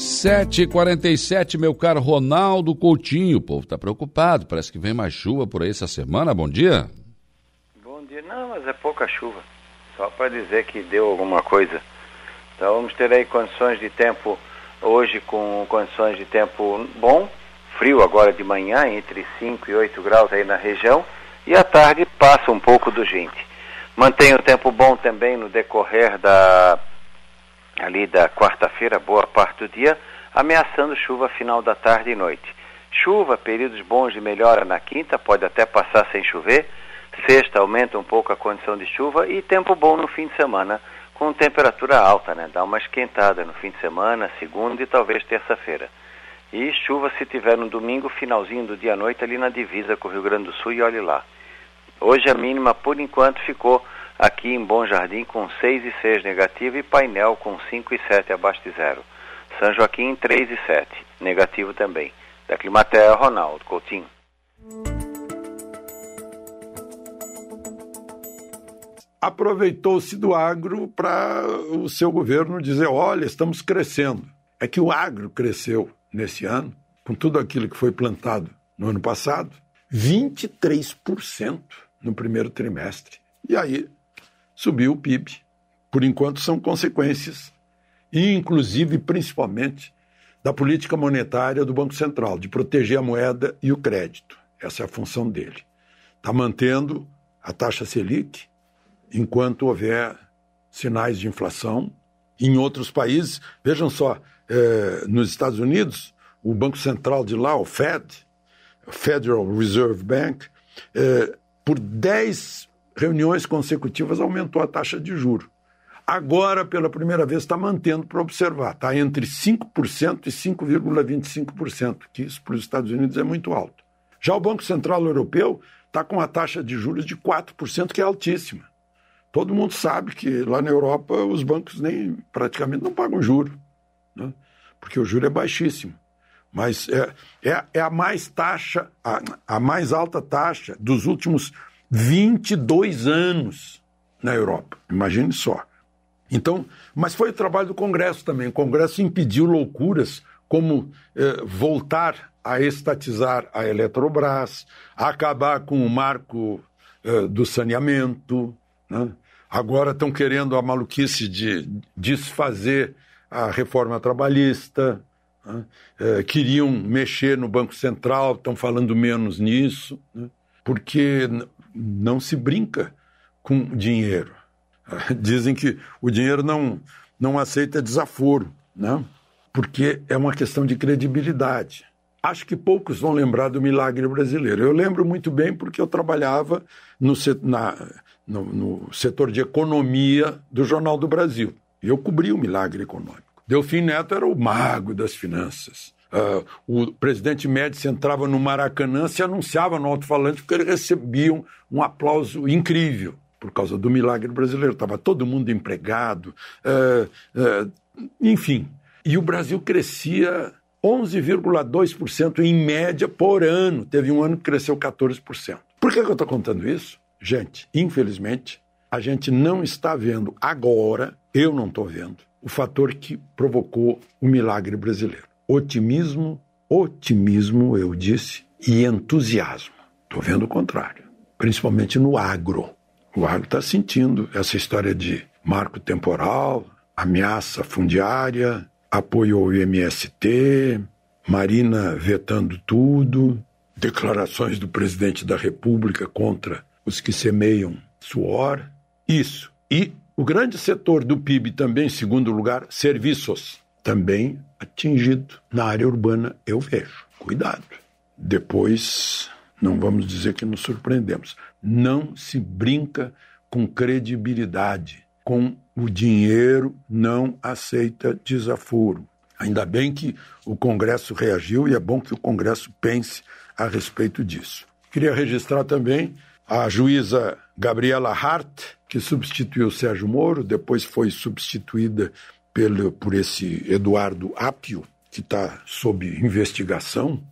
7h47, meu caro Ronaldo Coutinho. O povo está preocupado, parece que vem mais chuva por aí essa semana. Bom dia. Bom dia. Não, mas é pouca chuva. Só para dizer que deu alguma coisa. Então vamos ter aí condições de tempo hoje com condições de tempo bom, frio agora de manhã, entre 5 e 8 graus aí na região, e à tarde passa um pouco do 20. Mantém o tempo bom também no decorrer da ali da quarta-feira, boa parte do dia, ameaçando chuva final da tarde e noite. Chuva, períodos bons de melhora na quinta, pode até passar sem chover. Sexta aumenta um pouco a condição de chuva e tempo bom no fim de semana, com temperatura alta, né? Dá uma esquentada no fim de semana, segunda e talvez terça-feira. E chuva se tiver no domingo, finalzinho do dia à noite, ali na divisa com o Rio Grande do Sul, e olhe lá. Hoje a mínima, por enquanto, ficou aqui em Bom Jardim com 6 e 6 negativo e painel com 5 e 7 abaixo de zero. São Joaquim 3 e 7, negativo também. Da Climatea, Ronaldo Coutinho. Aproveitou-se do agro para o seu governo dizer: olha, estamos crescendo. É que o agro cresceu nesse ano, com tudo aquilo que foi plantado no ano passado, 23% no primeiro trimestre. E aí subiu o PIB. Por enquanto são consequências, inclusive principalmente da política monetária do Banco Central, de proteger a moeda e o crédito. Essa é a função dele. Está mantendo a taxa Selic enquanto houver sinais de inflação. Em outros países, vejam só, eh, nos Estados Unidos, o Banco Central de lá, o Fed, Federal Reserve Bank, eh, por 10 reuniões consecutivas aumentou a taxa de juro. Agora, pela primeira vez, está mantendo para observar. Está entre 5% e 5,25%, que isso para os Estados Unidos é muito alto. Já o Banco Central Europeu está com uma taxa de juros de 4%, que é altíssima. Todo mundo sabe que lá na Europa os bancos nem praticamente não pagam juro, né? porque o juro é baixíssimo. Mas é, é, é a mais taxa, a, a mais alta taxa dos últimos 22 anos na Europa. Imagine só. Então, mas foi o trabalho do Congresso também. O Congresso impediu loucuras como eh, voltar a estatizar a Eletrobras, acabar com o marco eh, do saneamento. Né? Agora estão querendo a maluquice de desfazer a reforma trabalhista. Né? Eh, queriam mexer no Banco Central, estão falando menos nisso, né? porque não se brinca com dinheiro. Dizem que o dinheiro não, não aceita desaforo, né? porque é uma questão de credibilidade. Acho que poucos vão lembrar do milagre brasileiro. Eu lembro muito bem porque eu trabalhava no, na, no, no setor de economia do Jornal do Brasil. E eu cobri o milagre econômico. Delfim Neto era o mago das finanças. Uh, o presidente Médici entrava no Maracanã, se anunciava no alto-falante porque ele recebia um, um aplauso incrível por causa do milagre brasileiro. Estava todo mundo empregado, uh, uh, enfim. E o Brasil crescia 11,2% em média por ano. Teve um ano que cresceu 14%. Por que, que eu estou contando isso? Gente, infelizmente, a gente não está vendo agora, eu não estou vendo, o fator que provocou o milagre brasileiro. Otimismo, otimismo, eu disse, e entusiasmo. Estou vendo o contrário, principalmente no agro. O agro está sentindo essa história de marco temporal, ameaça fundiária, apoio ao IMST, Marina vetando tudo, declarações do presidente da República contra os que semeiam suor. Isso. E o grande setor do PIB também, segundo lugar, serviços, também atingido. Na área urbana, eu vejo. Cuidado. Depois não vamos dizer que nos surpreendemos. Não se brinca com credibilidade. Com o dinheiro não aceita desaforo. Ainda bem que o Congresso reagiu e é bom que o Congresso pense a respeito disso. Queria registrar também a juíza Gabriela Hart, que substituiu Sérgio Moro, depois foi substituída pelo, por esse Eduardo Apio, que está sob investigação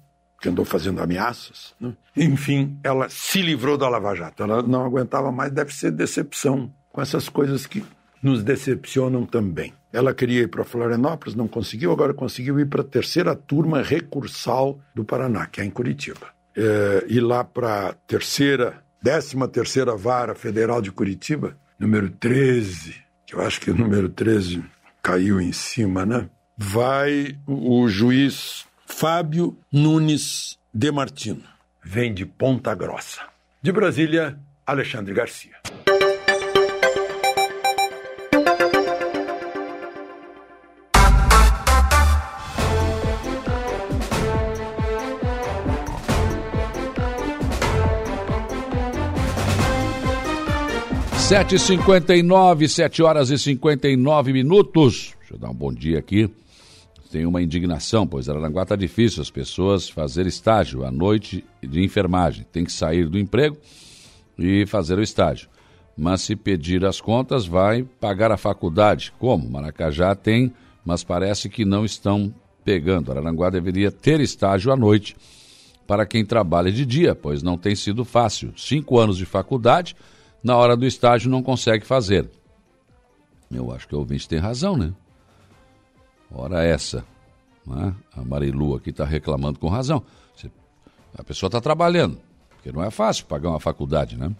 que andou fazendo ameaças. Né? Enfim, ela se livrou da Lava Jato. Ela não aguentava mais, deve ser decepção com essas coisas que nos decepcionam também. Ela queria ir para Florianópolis, não conseguiu, agora conseguiu ir para a terceira turma recursal do Paraná, que é em Curitiba. É, ir lá para a terceira, décima terceira vara federal de Curitiba, número 13, que eu acho que o número 13 caiu em cima, né? Vai o juiz Fábio Nunes de Martino. Vem de Ponta Grossa. De Brasília, Alexandre Garcia. Sete e cinquenta e nove, sete horas e cinquenta e nove minutos. Deixa eu dar um bom dia aqui tem uma indignação, pois Araranguá está difícil as pessoas fazer estágio à noite de enfermagem. Tem que sair do emprego e fazer o estágio. Mas se pedir as contas, vai pagar a faculdade. Como? Maracajá tem, mas parece que não estão pegando. Araranguá deveria ter estágio à noite para quem trabalha de dia, pois não tem sido fácil. Cinco anos de faculdade, na hora do estágio não consegue fazer. Eu acho que o ouvinte tem razão, né? Ora essa. Né? A Marilu aqui está reclamando com razão. A pessoa está trabalhando, porque não é fácil pagar uma faculdade, né?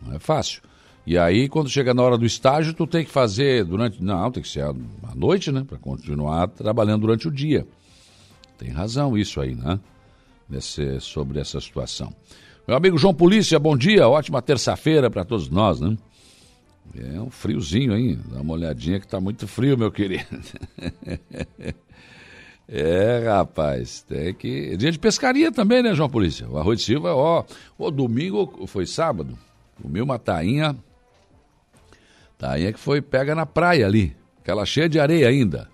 Não é fácil. E aí, quando chega na hora do estágio, tu tem que fazer durante. Não, tem que ser à noite, né? Para continuar trabalhando durante o dia. Tem razão isso aí, né? Nesse, sobre essa situação. Meu amigo João Polícia, bom dia. Ótima terça-feira para todos nós, né? É um friozinho aí. Dá uma olhadinha que tá muito frio, meu querido. É, rapaz, tem que. Dia de pescaria também, né, João Polícia? O Arroio de Silva, ó. O domingo, foi sábado, comi uma tainha Tainha que foi pega na praia ali, aquela cheia de areia ainda.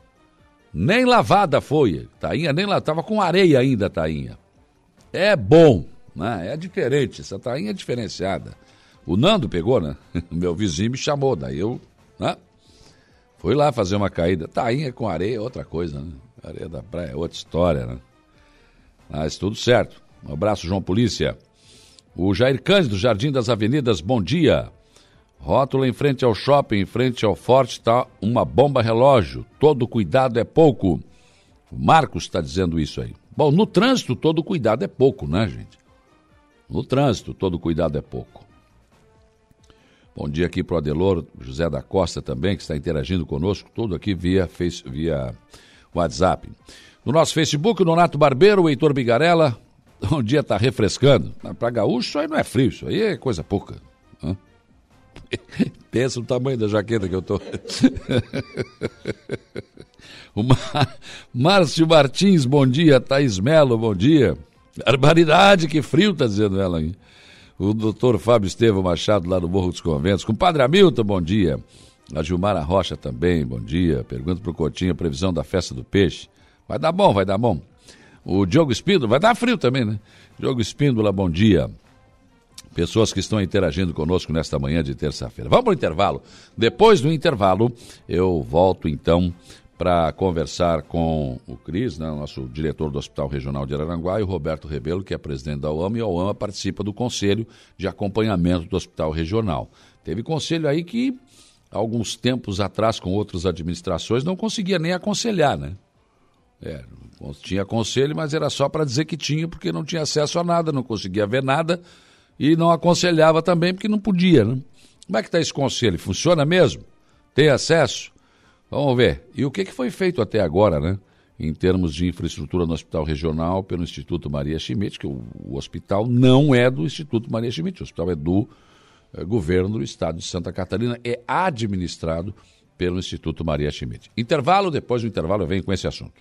Nem lavada foi. Tainha nem lá, tava com areia ainda, tainha. É bom, né? É diferente, essa tainha é diferenciada. O Nando pegou, né? Meu vizinho me chamou, daí eu, né? Fui lá fazer uma caída. Tainha com areia é outra coisa, né? Areia da praia é outra história, né? Mas tudo certo. Um abraço, João Polícia. O Jair Cândido, Jardim das Avenidas, bom dia. Rótulo em frente ao shopping, em frente ao forte, está uma bomba relógio. Todo cuidado é pouco. O Marcos está dizendo isso aí. Bom, no trânsito, todo cuidado é pouco, né, gente? No trânsito, todo cuidado é pouco. Bom dia aqui para o Adelor, José da Costa também, que está interagindo conosco, tudo aqui via, face, via WhatsApp. No nosso Facebook, o Nonato Barbeiro, o Heitor Bigarella. O dia está refrescando. Para gaúcho, isso aí não é frio, isso aí é coisa pouca. Pensa no tamanho da jaqueta que eu tô. o Mar... Márcio Martins, bom dia. Thaís Melo, bom dia. Barbaridade, que frio, tá dizendo ela aí. O doutor Fábio Estevam Machado, lá no Morro dos Conventos. Com o Padre Hamilton, bom dia. A Gilmara Rocha também, bom dia. Pergunta pro Coutinho a previsão da festa do peixe. Vai dar bom, vai dar bom. O Diogo Espíndola, vai dar frio também, né? Diogo Espíndola, bom dia pessoas que estão interagindo conosco nesta manhã de terça-feira. Vamos para o intervalo. Depois do intervalo, eu volto então para conversar com o Cris, né, nosso diretor do Hospital Regional de Araranguá, e o Roberto Rebelo, que é presidente da UAMA, e a UAMA participa do conselho de acompanhamento do Hospital Regional. Teve conselho aí que, alguns tempos atrás, com outras administrações, não conseguia nem aconselhar, né? É, tinha conselho, mas era só para dizer que tinha, porque não tinha acesso a nada, não conseguia ver nada, e não aconselhava também porque não podia. Né? Como é que está esse conselho? Funciona mesmo? Tem acesso? Vamos ver. E o que, que foi feito até agora, né? Em termos de infraestrutura no Hospital Regional pelo Instituto Maria Schmidt, que o, o hospital não é do Instituto Maria Schmidt, o hospital é do é, governo do estado de Santa Catarina, é administrado pelo Instituto Maria Schmidt. Intervalo, depois do intervalo eu venho com esse assunto.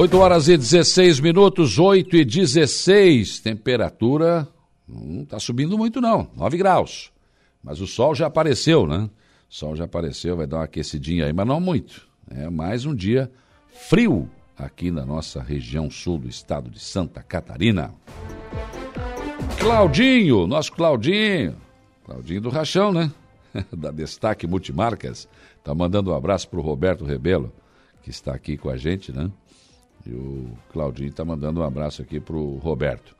8 horas e 16 minutos, 8 e 16. Temperatura não está subindo muito, não. 9 graus. Mas o sol já apareceu, né? O sol já apareceu, vai dar uma aquecidinha aí, mas não muito. É mais um dia frio aqui na nossa região sul do estado de Santa Catarina. Claudinho, nosso Claudinho. Claudinho do Rachão, né? da Destaque Multimarcas. Tá mandando um abraço pro Roberto Rebelo, que está aqui com a gente, né? E o Claudinho está mandando um abraço aqui para o Roberto,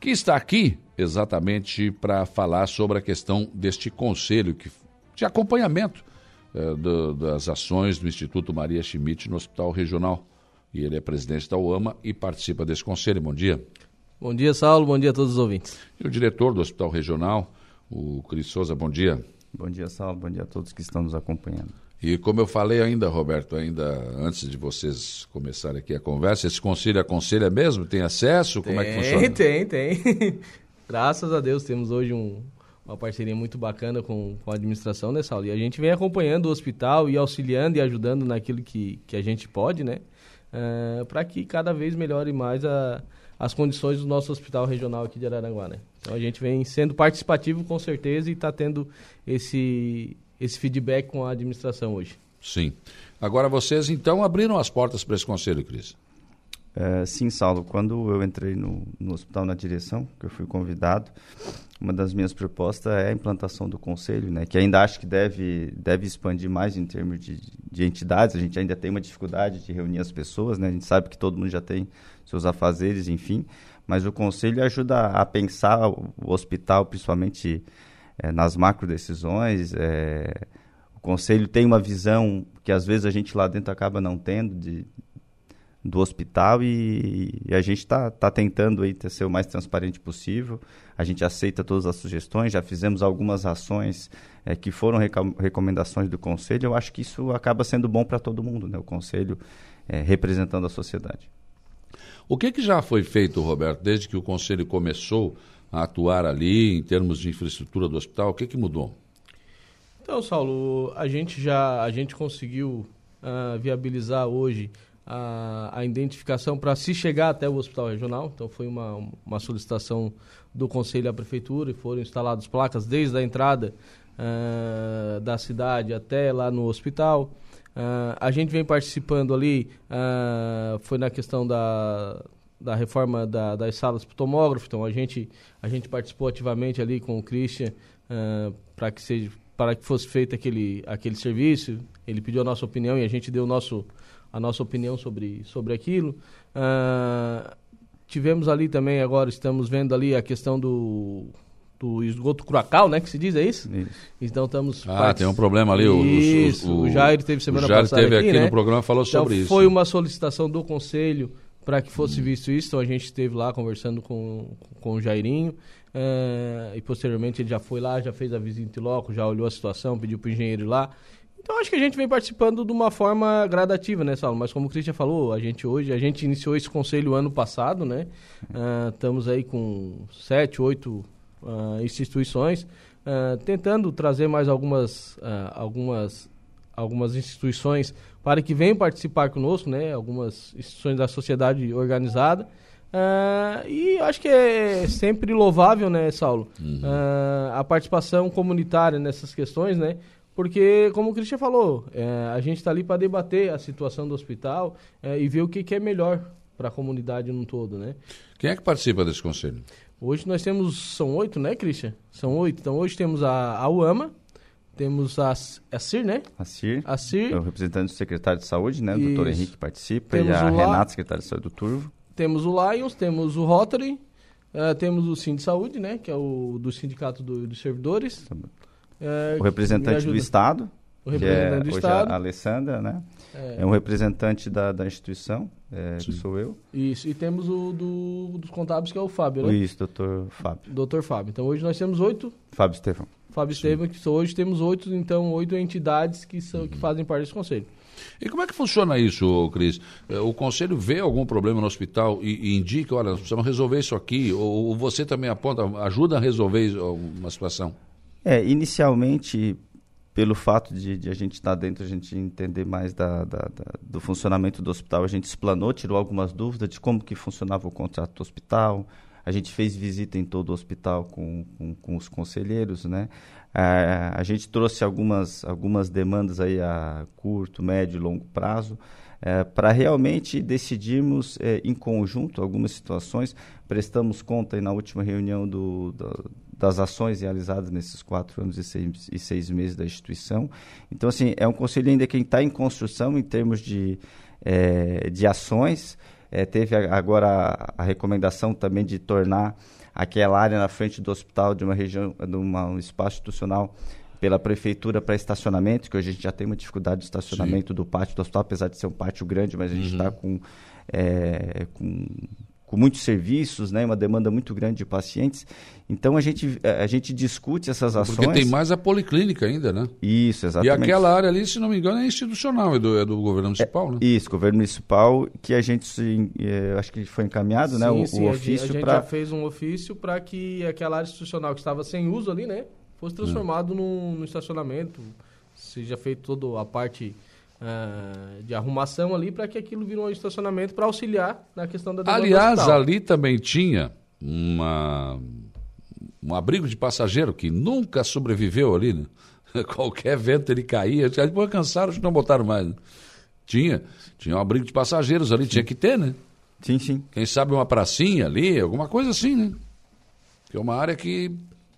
que está aqui exatamente para falar sobre a questão deste conselho que, de acompanhamento é, do, das ações do Instituto Maria Schmidt no Hospital Regional. E ele é presidente da UAMA e participa desse conselho. Bom dia. Bom dia, Saulo. Bom dia a todos os ouvintes. E o diretor do Hospital Regional, o Cris Souza. Bom dia. Bom dia, Saulo. Bom dia a todos que estão nos acompanhando. E como eu falei ainda, Roberto, ainda antes de vocês começarem aqui a conversa, esse conselho aconselha mesmo? Tem acesso? Como tem, é que funciona? Tem, tem. Graças a Deus temos hoje um, uma parceria muito bacana com, com a administração, né, Saulo? E a gente vem acompanhando o hospital e auxiliando e ajudando naquilo que, que a gente pode, né? Uh, eh, para que cada vez melhore mais a, as condições do nosso hospital regional aqui de Araranguá, né? Então a gente vem sendo participativo com certeza e está tendo esse, esse feedback com a administração hoje. Sim. Agora vocês então abriram as portas para esse conselho, Cris. É, sim, Saulo. Quando eu entrei no, no hospital na direção, que eu fui convidado, uma das minhas propostas é a implantação do conselho, né? Que ainda acho que deve, deve expandir mais em termos de, de entidades. A gente ainda tem uma dificuldade de reunir as pessoas, né? A gente sabe que todo mundo já tem seus afazeres, enfim. Mas o conselho ajuda a pensar o, o hospital, principalmente é, nas macro decisões. É, o conselho tem uma visão que às vezes a gente lá dentro acaba não tendo de do hospital e, e a gente está tá tentando aí ser o mais transparente possível. A gente aceita todas as sugestões, já fizemos algumas ações é, que foram recomendações do conselho. Eu acho que isso acaba sendo bom para todo mundo, né? O conselho é, representando a sociedade. O que, que já foi feito, Roberto, desde que o conselho começou a atuar ali em termos de infraestrutura do hospital? O que, que mudou? Então, Saulo, a gente já a gente conseguiu uh, viabilizar hoje a, a identificação para se chegar até o hospital regional. Então foi uma, uma solicitação do conselho à prefeitura e foram instaladas placas desde a entrada uh, da cidade até lá no hospital. Uh, a gente vem participando ali, foi na questão da, da reforma da, das salas para tomógrafo, então a gente, a gente participou ativamente ali com o Christian para que seja para que fosse feito aquele, aquele serviço. Ele pediu a nossa opinião e a gente deu o nosso, a nossa opinião sobre, sobre aquilo. Uh, tivemos ali também, agora estamos vendo ali a questão do, do esgoto curacal, né? Que se diz, é isso? isso. Então estamos... Ah, tem um problema ali. Isso, o, o, o Jair teve semana o Jair passada teve aqui, aqui né? no programa falou então, sobre isso. foi uma solicitação do conselho para que fosse visto isso. Então a gente esteve lá conversando com, com o Jairinho. Uh, e posteriormente ele já foi lá, já fez a visita em loco, já olhou a situação, pediu para o engenheiro ir lá. Então acho que a gente vem participando de uma forma gradativa, né, Saulo? Mas como o Cristian falou, a gente hoje, a gente iniciou esse conselho ano passado, né? Uh, estamos aí com sete, oito uh, instituições, tentando trazer mais algumas, algumas, algumas instituições para que venham participar conosco, né? Algumas instituições da sociedade organizada. e acho que é sempre louvável, né, Saulo? Uhum. a participação comunitária nessas questões, né? Porque, como o Cristian falou, é, a gente está ali para debater a situação do hospital é, e ver o que, que é melhor para a comunidade no todo, né? Quem é que participa desse conselho? Hoje nós temos, são oito, né, Cristian? São oito. Então hoje temos a, a UAMA, temos a, a CIR, né? A CIR. A CIR. É o representante do secretário de saúde, né? O doutor Henrique participa temos e a Renata, secretária de saúde do Turvo. Temos o Lions, temos o Rotary, uh, temos o Sim de Saúde, né? Que é o do Sindicato do, dos Servidores. Tá é, o representante do Estado, o representante que é do Estado. a Alessandra, né? É, é um representante da, da instituição, é, que sou eu. Isso, e temos o do, dos contábeis, que é o Fábio, né? Isso, doutor Fábio. Doutor Fábio. Então hoje nós temos oito. Fábio Estevão. Fábio Estevão, que hoje temos oito, então, oito entidades que, são, uhum. que fazem parte desse conselho. E como é que funciona isso, Cris? É, o conselho vê algum problema no hospital e, e indica, olha, nós precisamos resolver isso aqui, ou, ou você também aponta, ajuda a resolver uma situação? É, inicialmente, pelo fato de, de a gente estar dentro, a gente entender mais da, da, da, do funcionamento do hospital, a gente explanou, tirou algumas dúvidas de como que funcionava o contrato do hospital, a gente fez visita em todo o hospital com, com, com os conselheiros, né? É, a gente trouxe algumas, algumas demandas aí a curto, médio e longo prazo, é, para realmente decidirmos é, em conjunto algumas situações. Prestamos conta na última reunião do, do das ações realizadas nesses quatro anos e seis, e seis meses da instituição. Então, assim, é um conselho ainda que está em construção em termos de, é, de ações. É, teve agora a, a, recomendação também de tornar aquela área na frente do hospital de uma região, de uma, um espaço institucional pela prefeitura para estacionamento, que hoje a gente já tem uma dificuldade de estacionamento Sim. do pátio do hospital, apesar de ser um pátio grande, mas a gente está uhum. com, é, com com muitos serviços, né, uma demanda muito grande de pacientes. Então a gente, a gente discute essas ações. Porque tem mais a policlínica ainda, né? Isso, exatamente. E aquela área ali, se não me engano, é institucional, é do, é do governo municipal, é, né? Isso, governo municipal, que a gente, é, acho que foi encaminhado, né, sim, né? O, sim, o ofício para. A gente pra... já fez um ofício para que aquela área institucional que estava sem uso ali, né, fosse transformado hum. num, num estacionamento, seja feito toda a parte uh, de arrumação ali para que aquilo vire um estacionamento para auxiliar na questão da Aliás, ali também tinha uma, um abrigo de passageiro que nunca sobreviveu ali, né? Qualquer vento ele caía. Depois cansaram, acho que não botaram mais. Tinha, tinha um abrigo de passageiros ali, tinha que ter, né? Sim, sim. Quem sabe uma pracinha ali, alguma coisa assim, né? Que é uma área que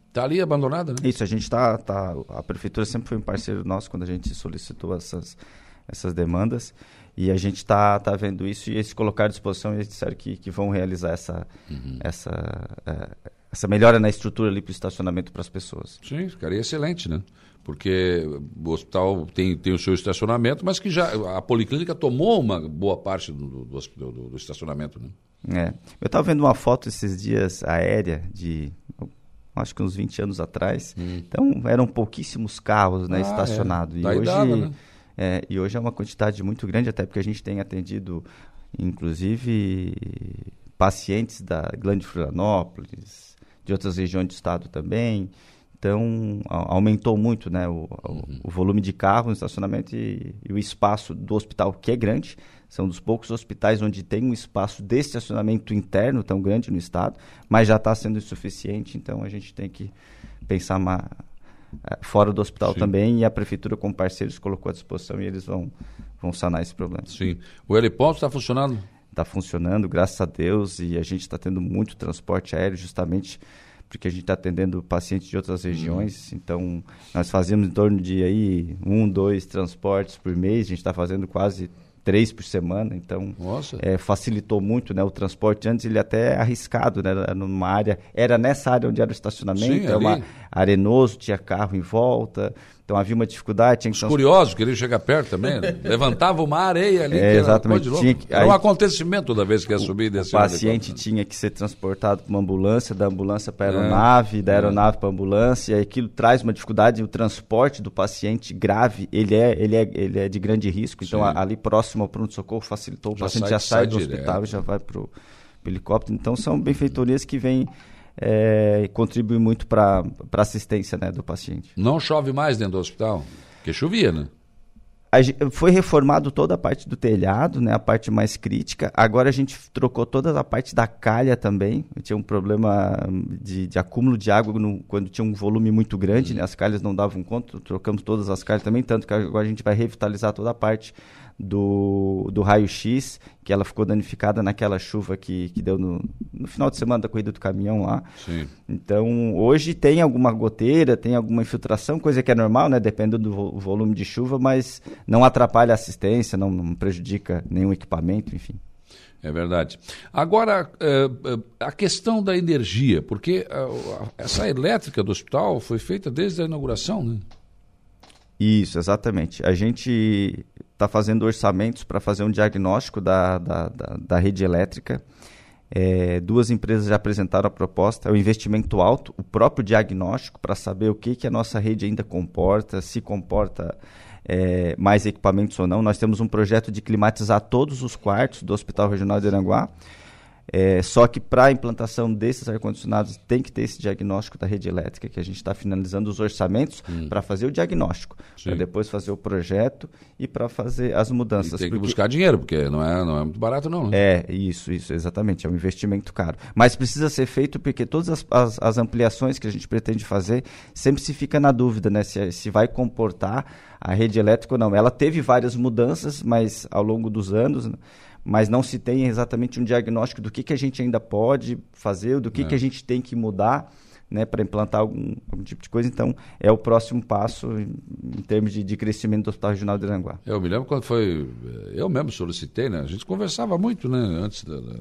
está ali abandonada, né? Isso, a gente está. Tá, a prefeitura sempre foi um parceiro nosso quando a gente solicitou essas, essas demandas. E a gente está tá vendo isso e eles colocaram à disposição e eles disseram que, que vão realizar essa, essa, eh, essa melhora na estrutura ali para o estacionamento para as pessoas. Sim, ficaria excelente, né? Porque o hospital tem, tem o seu estacionamento, mas que já a policlínica tomou uma boa parte do, do, do- do- estacionamento, né? É. Eu estava vendo uma foto esses dias aérea de acho que uns 20 anos atrás. Então eram pouquíssimos carros né, Ah, estacionados. é. E, Daí hoje, dava, né? É, e hoje é uma quantidade muito grande, até porque a gente tem atendido, inclusive, pacientes da Grande Florianópolis, de outras regiões do estado também. Então, a- aumentou muito né, o, o- o volume de carros no estacionamento e, e o espaço do hospital, que é grande. São dos poucos hospitais onde tem um espaço de estacionamento interno tão grande no estado, mas já está sendo insuficiente, então a gente tem que pensar ma- eh, fora do hospital Sim. também e a prefeitura, como parceiros, colocou à disposição e eles vão, vão sanar esse problema. Sim. O heliponto está funcionando? Está funcionando, graças a Deus, e a gente está tendo muito transporte aéreo justamente porque a gente está atendendo pacientes de outras regiões. Então, nós fazíamos em torno de aí um, dois transportes por mês, a gente está fazendo quase três por semana, então é, facilitou muito né, o transporte. Antes ele até é arriscado, né, era numa área, era nessa área onde era o estacionamento, Sim, era uma ali. arenoso, tinha carro em volta, então havia uma dificuldade, tinha que Os trans- curiosos queriam chegar perto também. né? Levantava uma areia ali. É, era exatamente. de. Tinha que- Era um aí- acontecimento toda vez que ia subir e o descer. paciente helicóptero. tinha que ser transportado para uma ambulância, da ambulância para a É, aeronave, da é. aeronave para a ambulância, e aquilo traz uma dificuldade. O transporte do paciente grave, ele é, ele é, ele é de grande risco. Então, Sim. ali próximo ao pronto-socorro facilitou. O Já paciente sai- já sai, sai do direto. hospital e já vai para o helicóptero. Então, são benfeitorias que vêm é, contribuem muito para a assistência né, do paciente. Não chove mais dentro do hospital? Porque chovia, né? A foi reformado toda a parte do telhado, né, a parte mais crítica. Agora a gente trocou toda a parte da calha também. Tinha um problema hum, de, de acúmulo de água no- quando tinha um volume muito grande, né, as calhas não davam conta. Trocamos todas as calhas também, tanto que agora a gente vai revitalizar toda a parte do, do raio-x, que ela ficou danificada naquela chuva que, que deu no, no final de semana da corrida do caminhão lá. Sim. Então, hoje tem alguma goteira, tem alguma infiltração, coisa que é normal, né? Dependendo do vo- volume de chuva, mas não atrapalha a assistência, não, não prejudica nenhum equipamento, enfim. É verdade. Agora, eh, eh, a questão da energia, porque a- essa elétrica do hospital foi feita desde a inauguração, né? Isso, exatamente. A gente está fazendo orçamentos para fazer um diagnóstico da, da, da, da rede elétrica. É, duas empresas já apresentaram a proposta, é um investimento alto, o próprio diagnóstico para saber o que, que a nossa rede ainda comporta, se comporta é, mais equipamentos ou não. Nós temos um projeto de climatizar todos os quartos do Hospital Regional de Aranguá. É, só que para a implantação desses ar-condicionados tem que ter esse diagnóstico da rede elétrica, que a gente está finalizando os orçamentos para fazer o diagnóstico, para depois fazer o projeto e para fazer as E mudanças. tem que porque- buscar dinheiro, porque não é, não é muito barato, não. né? é, isso, isso, exatamente. É um investimento caro. Mas precisa ser feito porque todas as, as, as ampliações que a gente pretende fazer, sempre se fica na dúvida, né? Se, se vai comportar a rede elétrica ou não. Ela teve várias mudanças, mas ao longo dos anos, né? Mas não se tem exatamente um diagnóstico do que, que a gente ainda pode fazer, do que, que a gente tem que mudar. Né, para implantar algum, algum tipo de coisa, então é o próximo passo em, termos de, de crescimento do Hospital Regional de Aranguá. Eu me lembro quando foi. eh, Eu mesmo solicitei, né? A gente conversava muito, né? Antes, da- da-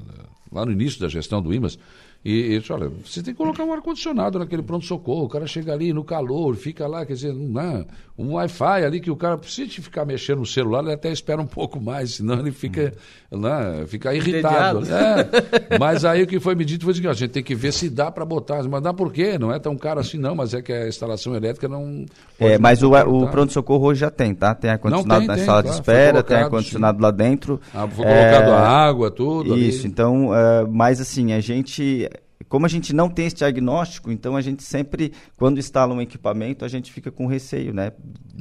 lá no início da gestão do IMAS. E, e disse, olha, você tem que colocar um ar-condicionado naquele pronto-socorro. O cara chega ali no calor, fica lá, quer dizer, não, é, um Wi-Fi ali que o cara precisa ficar mexendo no celular, ele até espera um pouco mais, senão ele fica, né, fica irritado. É. Mas aí o que foi me dito foi o seguinte: ó, a gente tem que ver se dá para botar. Mas dá por quê? Não é tão caro assim, não, mas é que a instalação elétrica não. pode É, mas o, o pronto-socorro hoje já tem, tá? Tem ar-condicionado na tem, sala claro, de espera, tem ar-condicionado lá dentro. Ah, foi É, colocado a água, tudo. ali. Isso, então, é, mas assim, a gente, como a gente não tem esse diagnóstico, então a gente sempre, quando instala um equipamento, a gente fica com receio, né?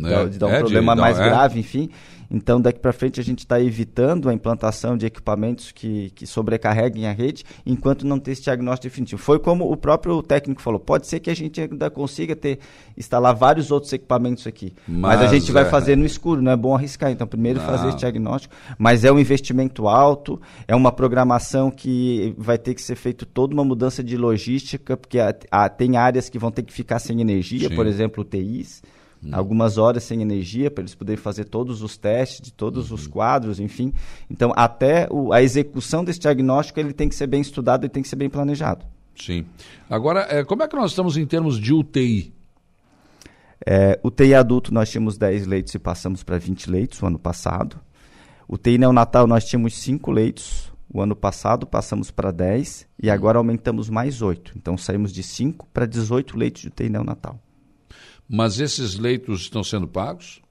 É, de dar um é, de- problema não, mais é. grave, enfim. Então, daqui para frente, a gente está evitando a implantação de equipamentos que, que sobrecarreguem a rede, enquanto não ter esse diagnóstico definitivo. Foi como o próprio técnico falou: pode ser que a gente ainda consiga ter, instalar vários outros equipamentos aqui, mas, a Mas, gente vai é. fazer no escuro, não é bom arriscar. Então, primeiro fazer Não. esse diagnóstico, mas é um investimento alto, é uma programação que vai ter que ser feito toda uma mudança de logística, porque a- a- tem áreas que vão ter que ficar sem energia, Sim. por exemplo, UTIs, algumas horas sem energia para eles poderem fazer todos os testes de todos Uhum. os quadros, enfim. Então, até o- a execução desse diagnóstico ele tem que ser bem estudado e tem que ser bem planejado. Sim. Agora, é, como é que nós estamos em termos de UTI? É, UTI adulto nós tínhamos 10 leitos e passamos para 20 leitos o ano passado. UTI neonatal nós tínhamos 5 leitos o ano passado, passamos para 10 e agora aumentamos mais 8. Então saímos de 5 para 18 leitos de UTI neonatal. Mas esses leitos estão sendo pagos?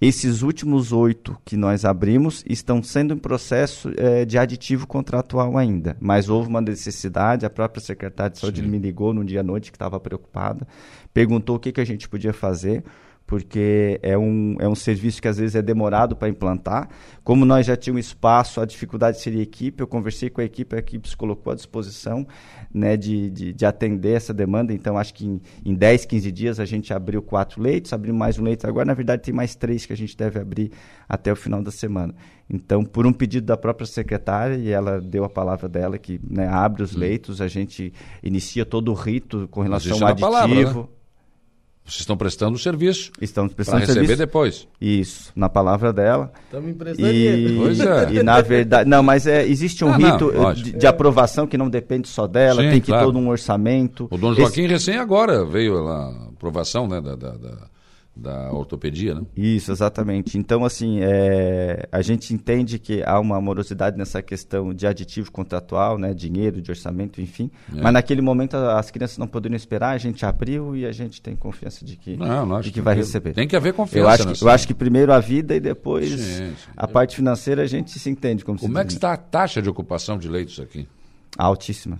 Esses últimos oito que nós abrimos estão sendo em processo eh, de aditivo contratual ainda, mas houve uma necessidade, a própria secretária de saúde Sim. me ligou num dia à noite que estava preocupada, perguntou o que, que a gente podia fazer, porque é um, é um serviço que às vezes é demorado para implantar. Como nós já tínhamos espaço, a dificuldade seria a equipe, eu conversei com a equipe, a equipe se colocou à disposição né, de, de, de atender essa demanda, então acho que em, em 10, 15 dias a gente abriu quatro leitos, abriu mais um leito agora, na verdade tem mais três que a gente deve abrir até o final da semana. Então, por um pedido da própria secretária, e ela deu a palavra dela que né, abre os leitos, a gente inicia todo o rito com relação isso ao é na palavra, aditivo. né? Vocês estão prestando o serviço Estamos para prestando receber serviço. depois. Isso, na palavra dela. Estamos emprestando E. Pois é. e na verdade, não, mas é, existe um Ah, não, rito lógico. de, de aprovação que não depende só dela, Sim, tem que claro. todo um orçamento. O Dom Esse- Joaquim recém agora veio a aprovação né, da, da, da, da ortopedia, né? Isso, exatamente. Então, assim, é, a gente entende que há uma morosidade nessa questão de aditivo contratual, né, dinheiro, de orçamento, enfim. É. Mas naquele momento as crianças não poderiam esperar, a gente abriu e a gente tem confiança de que, Não, não, de que vai receber. Tem que haver confiança. eu, acho que, nessa- eu acho que primeiro a vida e depois Sim, sim. a parte financeira a gente se entende. Como, Como é que diz, está a taxa de ocupação de leitos aqui? né? Altíssima.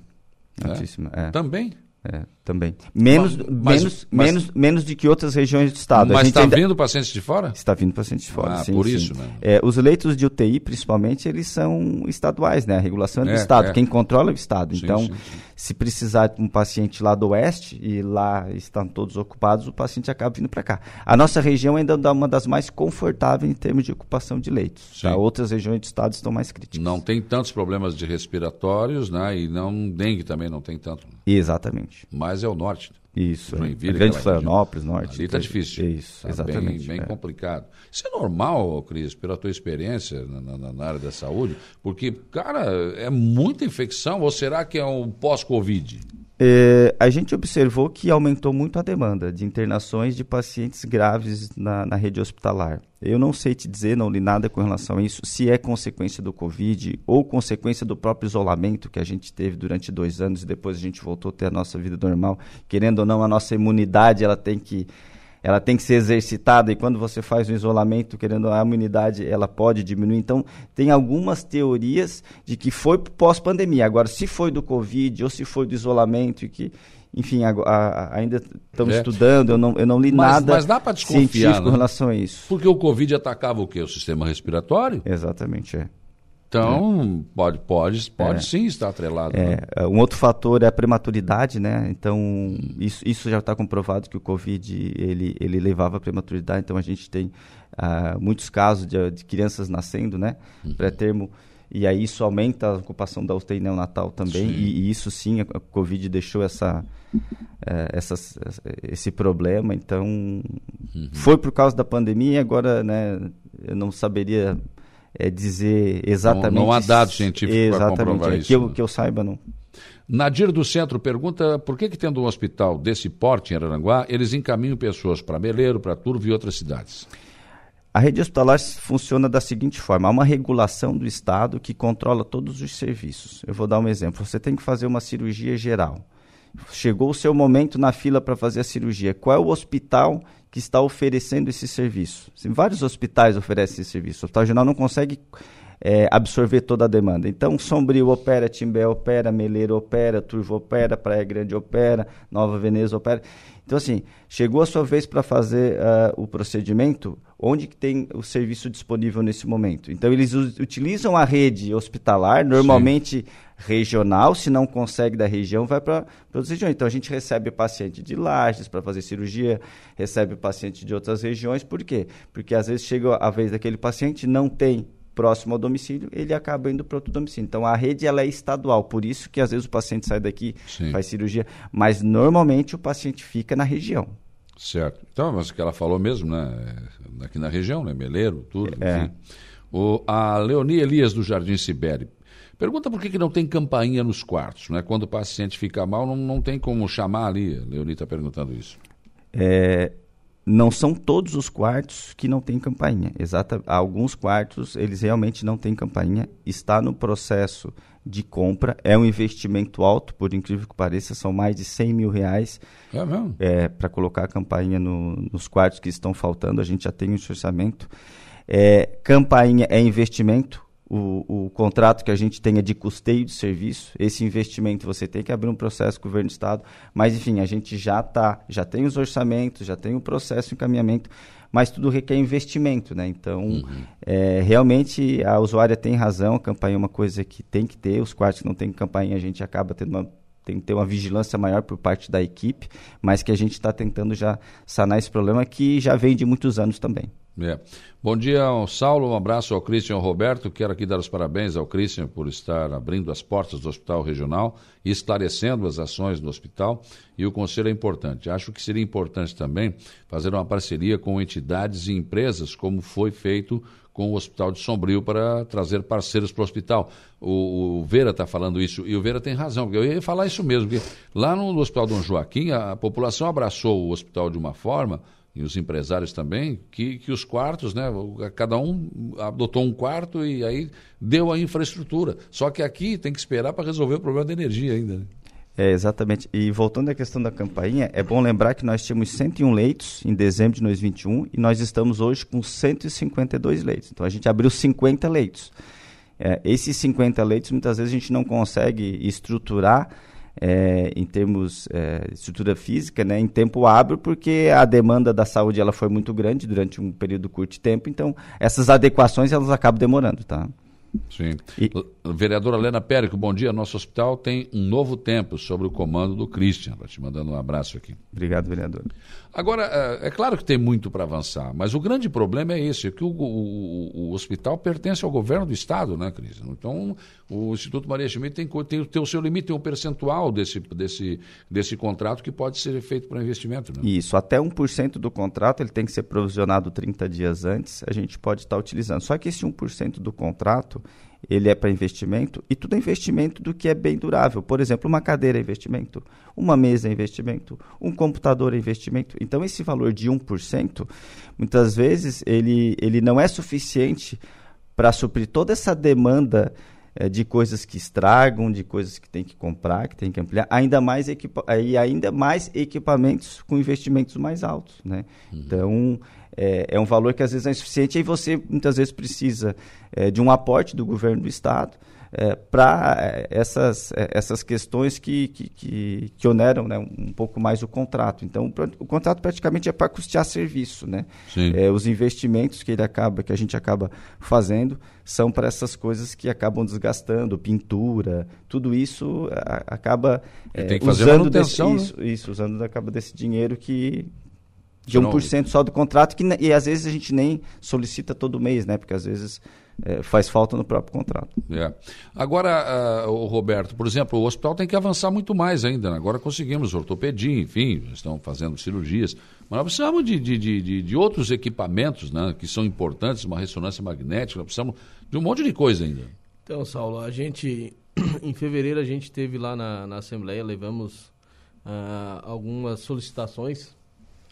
É? Altíssima, é. Também. É, também. Menos, Mas- menos, mas- menos, menos do que outras regiões do estado. Mas está ainda- vindo pacientes de fora? Está vindo paciente de fora, Ah, sim, por sim. isso, né? É, os leitos de UTI, principalmente, eles são estaduais, né? A regulação é do É, Estado. é. Quem controla é o Estado. Sim, então, se precisar de um paciente lá do oeste e lá estão todos ocupados, o paciente acaba vindo para cá. A nossa região ainda é uma das mais confortáveis em termos de ocupação de leitos. tá? Outras regiões do Estado estão mais críticas. Não tem tantos problemas de respiratórios, né? E não dengue também não tem tanto. Exatamente. Mas é o norte. Isso. Joinville, é. Grande Florianópolis, Norte. Ali está difícil. Isso, Tá exatamente. Bem, bem é. complicado. Isso é normal, Cris, pela tua experiência na, na- na área da saúde? Porque, cara, é muita infecção ou será que é um pós-Covid? É, a gente observou que aumentou muito a demanda de internações de pacientes graves na, na rede hospitalar. Eu não sei te dizer, não li nada com relação a isso, se é consequência do Covid ou consequência do próprio isolamento que a gente teve durante dois anos e depois a gente voltou a ter a nossa vida normal. Querendo ou não, a nossa imunidade ela tem que ela tem que ser exercitada e quando você faz o isolamento, querendo a imunidade, ela pode diminuir. Então, tem algumas teorias de que foi pós-pandemia. Agora, se foi do Covid ou se foi do isolamento e que, enfim, a- a- ainda estamos É. estudando, eu não, eu não li Mas- nada mas dá científico né? com relação a isso. Porque o Covid atacava o quê? O sistema respiratório? Exatamente, é. Então, pode, pode, pode É. sim estar atrelado. né? É, um outro fator é a prematuridade, né? Então, isso, isso já está comprovado que o Covid, ele, ele levava à prematuridade. Então, a gente tem ah, muitos casos de, de crianças nascendo, né? Pré-termo. E aí isso aumenta a ocupação da UTI neonatal também. E, e isso sim, a a Covid deixou essa, eh, essas- esse problema. Então, foi por causa da pandemia e agora, né? Eu não saberia eh, dizer exatamente. não há dado se- científico para comprovar é, isso, Que eu, né? que eu saiba, não. Nadir do Centro pergunta por que, que tendo um hospital desse porte em Araranguá, eles encaminham pessoas para Meleiro, para Turvo e outras cidades. A rede hospitalar funciona da seguinte forma: há uma regulação do Estado que controla todos os serviços. Eu vou dar um exemplo. Você tem que fazer uma cirurgia geral. Chegou o seu momento na fila para fazer a cirurgia. Qual é o hospital que está oferecendo esse serviço? Vários hospitais oferecem esse serviço. O Hospital Regional não consegue é, absorver toda a demanda. Então, Sombrio opera, Timbé opera, Meleiro opera, Turvo opera, Praia Grande opera, Nova Veneza opera. Então, assim, chegou a sua vez para fazer uh, o procedimento, onde que tem o serviço disponível nesse momento? Então, eles utilizam a rede hospitalar, normalmente Sim. regional, se não consegue da região, vai para outras regiões. Então, a gente recebe paciente de Lages para fazer cirurgia, recebe paciente de outras regiões, por quê? Porque às vezes chega a vez daquele paciente, não tem próximo ao domicílio, ele acaba indo para outro domicílio. Então a rede ela é estadual, por isso que às vezes o paciente sai daqui, Sim. faz cirurgia, mas normalmente o paciente fica na região. Certo. Então, mas o que ela falou mesmo, né? Aqui na região, né? Meleiro, tudo, é. enfim. O, a Leonie Elias do Jardim Sibério pergunta por que, que não tem campainha nos quartos, né? Quando o paciente fica mal, não, não tem como chamar ali. A Leonie está perguntando isso. É, não são todos os quartos que não têm campainha. Exata, alguns quartos eles realmente não têm campainha. Está no processo de compra. É um investimento alto, por incrível que pareça, são mais de 100 mil reais é mesmo? É, para colocar a campainha no, nos quartos que estão faltando. A gente já tem esse orçamento. É, campainha é investimento o, o, contrato que a gente tenha de custeio de serviço, esse investimento você tem que abrir um processo com o governo do estado, mas enfim, a gente já tá, já tem os orçamentos, já tem o processo de encaminhamento, mas tudo requer investimento, né? Então, uhum. é, realmente a usuária tem razão, a campanha é uma coisa que tem que ter, os quartos que não tem campanha a gente acaba tendo uma tem que ter uma vigilância maior por parte da equipe, mas que a gente está tentando já sanar esse problema que já vem de muitos anos também. É. Bom dia, Saulo. Um abraço ao Christian Roberto. Quero aqui dar os parabéns ao Christian por estar abrindo as portas do Hospital Regional e esclarecendo as ações do hospital. E o conselho é importante. Acho que seria importante também fazer uma parceria com entidades e empresas, como foi feito com o Hospital de Sombrio para trazer parceiros para o hospital. O, o Vera está falando isso e o Vera tem razão, porque eu ia falar isso mesmo, porque lá no, no Hospital Dom Joaquim a, a população abraçou o hospital de uma forma e os empresários também, que, que os quartos, né, cada um adotou um quarto e aí deu a infraestrutura. Só que aqui tem que esperar para resolver o problema da energia ainda. Né? É, exatamente. E voltando à questão da campainha, é bom lembrar que nós tínhamos 101 leitos em dezembro de 2021 e nós estamos hoje com 152 leitos. Então a gente abriu 50 leitos. É, esses 50 leitos, muitas vezes a gente não consegue estruturar é, em termos é, de estrutura física, né, em tempo hábil, porque a demanda da saúde ela foi muito grande durante um período curto de tempo, então essas adequações elas acabam demorando, tá? Sim. E... Vereadora Helena Périco, bom dia. Nosso hospital tem um novo tempo sobre o comando do Christian. Estou te mandando um abraço aqui. Obrigado, vereador. Agora, é, é claro que tem muito para avançar, mas o grande problema é esse, é que o, o, o, hospital pertence ao governo do Estado, né, Cris? Então, o Instituto Maria Schmidt tem, tem, tem o seu limite, tem um percentual desse, desse, desse contrato que pode ser feito para investimento. Né? Isso, até 1% do contrato ele tem que ser provisionado 30 dias antes, a gente pode estar utilizando. Só que esse 1% do contrato, ele é para investimento e tudo é investimento do que é bem durável. Por exemplo, uma cadeira é investimento, uma mesa é investimento, um computador é investimento. Então, esse valor de 1%, muitas vezes, ele, ele não é suficiente para suprir toda essa demanda é, de coisas que estragam, de coisas que tem que comprar, que tem que ampliar, ainda mais, e ainda mais equipamentos com investimentos mais altos. Né? Uhum. Então, é, é, um valor que às vezes é insuficiente e você muitas vezes precisa é, de um aporte do governo do Estado é, para é, essas, é, essas questões que, que, que, que oneram né, um pouco mais o contrato. Então, o, contrato praticamente é para custear serviço. Né? É, os investimentos que, ele acaba, que a gente acaba fazendo são para essas coisas que acabam desgastando, pintura, tudo isso a, acaba é, usando desse, né? isso, isso, usando acaba desse dinheiro que de 1% só do contrato, que, e às vezes a gente nem solicita todo mês, né? Porque às vezes é, faz falta no próprio contrato. É. Agora, uh, o Roberto, por exemplo, o hospital tem que avançar muito mais ainda. Né? Agora conseguimos ortopedia, enfim, estão fazendo cirurgias. Mas nós precisamos de, de, de, de, outros equipamentos né, que são importantes, uma ressonância magnética, nós precisamos de um monte de coisa ainda. Então, Saulo, a gente, em fevereiro, a gente teve lá na, na Assembleia, levamos uh, algumas solicitações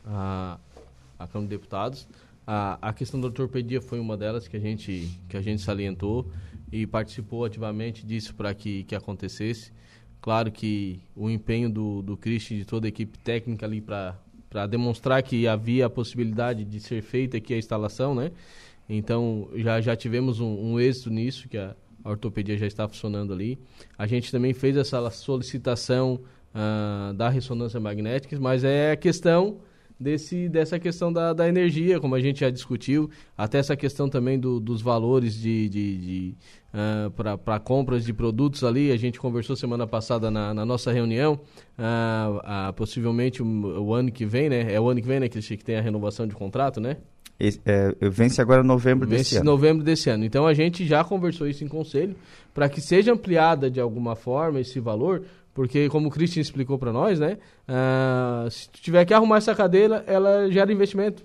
à, à Câmara de Deputados a, a questão da ortopedia foi uma delas que a gente, que a gente salientou e participou ativamente disso para que, que acontecesse. Claro que o empenho do, do Christian e de toda a equipe técnica ali para demonstrar que havia a possibilidade de ser feita aqui a instalação, né? Então já, já tivemos um, um êxito nisso, que a, a ortopedia já está funcionando ali. A gente também fez essa solicitação uh, da ressonância magnética, mas é a questão desse, dessa questão da, da energia, como a gente já discutiu, até essa questão também do, dos valores de, de, de uh, para compras de produtos ali. A gente conversou semana passada na, na nossa reunião, uh, uh, possivelmente o, o, ano que vem, né? É o ano que vem né, que, que tem a renovação de contrato, né? Esse, é, vence agora novembro vence desse ano. novembro desse ano. Então a gente já conversou isso em conselho para que seja ampliada de alguma forma esse valor, porque, como o Christian explicou para nós, né? Uh, se tu tiver que arrumar essa cadeira, ela gera investimento.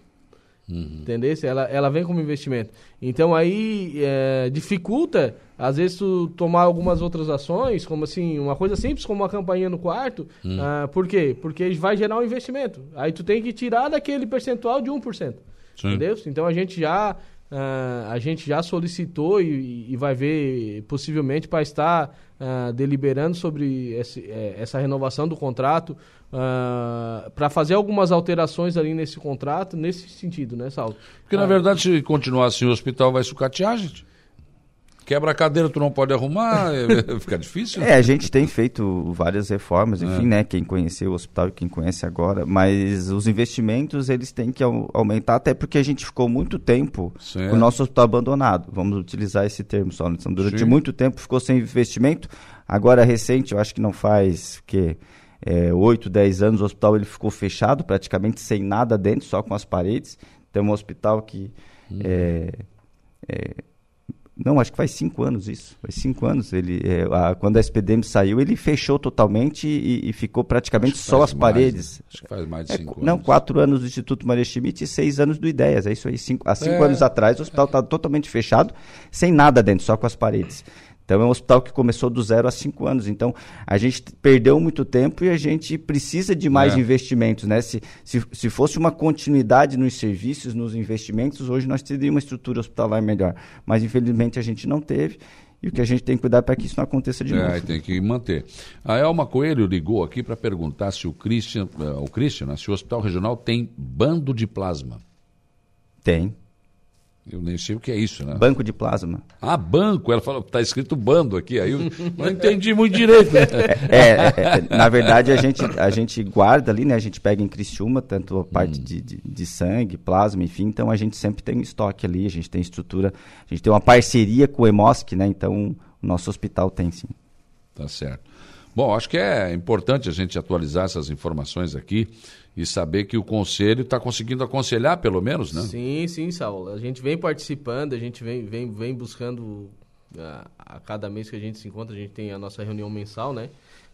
Uhum. Entendeu? Ela, ela vem como investimento. Então aí é, dificulta, às vezes, tu tomar algumas outras ações, como assim, uma coisa simples como uma campainha no quarto. Uhum. Uh, por quê? Porque vai gerar um investimento. Aí tu tem que tirar daquele percentual de 1%. Sim. Entendeu? Então a gente já Uh, a gente já solicitou e, e vai ver possivelmente para estar uh, deliberando sobre esse, é, essa renovação do contrato, uh, para fazer algumas alterações ali nesse contrato, nesse sentido, né, Saulo? Porque, na verdade, se continuar assim, o hospital vai sucatear, gente. Quebra a cadeira, tu não pode arrumar, é, fica difícil. É, a gente tem feito várias reformas, enfim, é. né? Quem conheceu o hospital e quem conhece agora, mas os investimentos eles têm que aumentar, até porque a gente ficou muito tempo certo. com o nosso hospital abandonado. Vamos utilizar esse termo só. Né? Então, durante Sim. muito tempo ficou sem investimento. Agora, recente, eu acho que não faz que é, 8, 10 anos, o hospital ele ficou fechado, praticamente sem nada dentro, só com as paredes. Tem um hospital que. Hum. É, é, não, acho que faz cinco anos isso. Faz cinco anos. Ele, é, a, quando a SPDM saiu, ele fechou totalmente e, e ficou praticamente só as mais, paredes. Acho que faz mais de é, cinco anos. Não, quatro anos do Instituto Maria Schmidt e seis anos do Ideias. É isso aí. Cinco, há cinco é. anos atrás, o hospital estava totalmente fechado, sem nada dentro, só com as paredes. Então é um hospital que começou do zero a cinco anos. Então a gente perdeu muito tempo e a gente precisa de mais é. investimentos. Né? Se, se, se fosse uma continuidade nos serviços, nos investimentos, hoje nós teríamos uma estrutura hospitalar melhor. Mas infelizmente a gente não teve. E o que a gente tem que cuidar para que isso não aconteça de é, novo. tem que manter. A Elma Coelho ligou aqui para perguntar se o Christian, uh, o Christian, né, se o Hospital Regional tem bando de plasma. Tem. Eu nem sei o que é isso, né? Banco de plasma. Ah, banco. Ela falou, está escrito bando aqui. Aí eu não entendi muito direito. Né? É, é, é, na verdade, a gente, a gente guarda ali, né? A gente pega em Criciúma, tanto a parte hum. de, de, de, sangue, plasma, enfim. Então, a gente sempre tem estoque ali, a gente tem estrutura. A gente tem uma parceria com o EMOSC, né? Então, o nosso hospital tem, sim. Tá certo. Bom, acho que é importante a gente atualizar essas informações aqui e saber que o conselho está conseguindo aconselhar, pelo menos, né? Sim, sim, Saulo. A gente vem participando, a gente vem, vem, vem buscando a, a cada mês que a gente se encontra, a gente tem a nossa reunião mensal, né?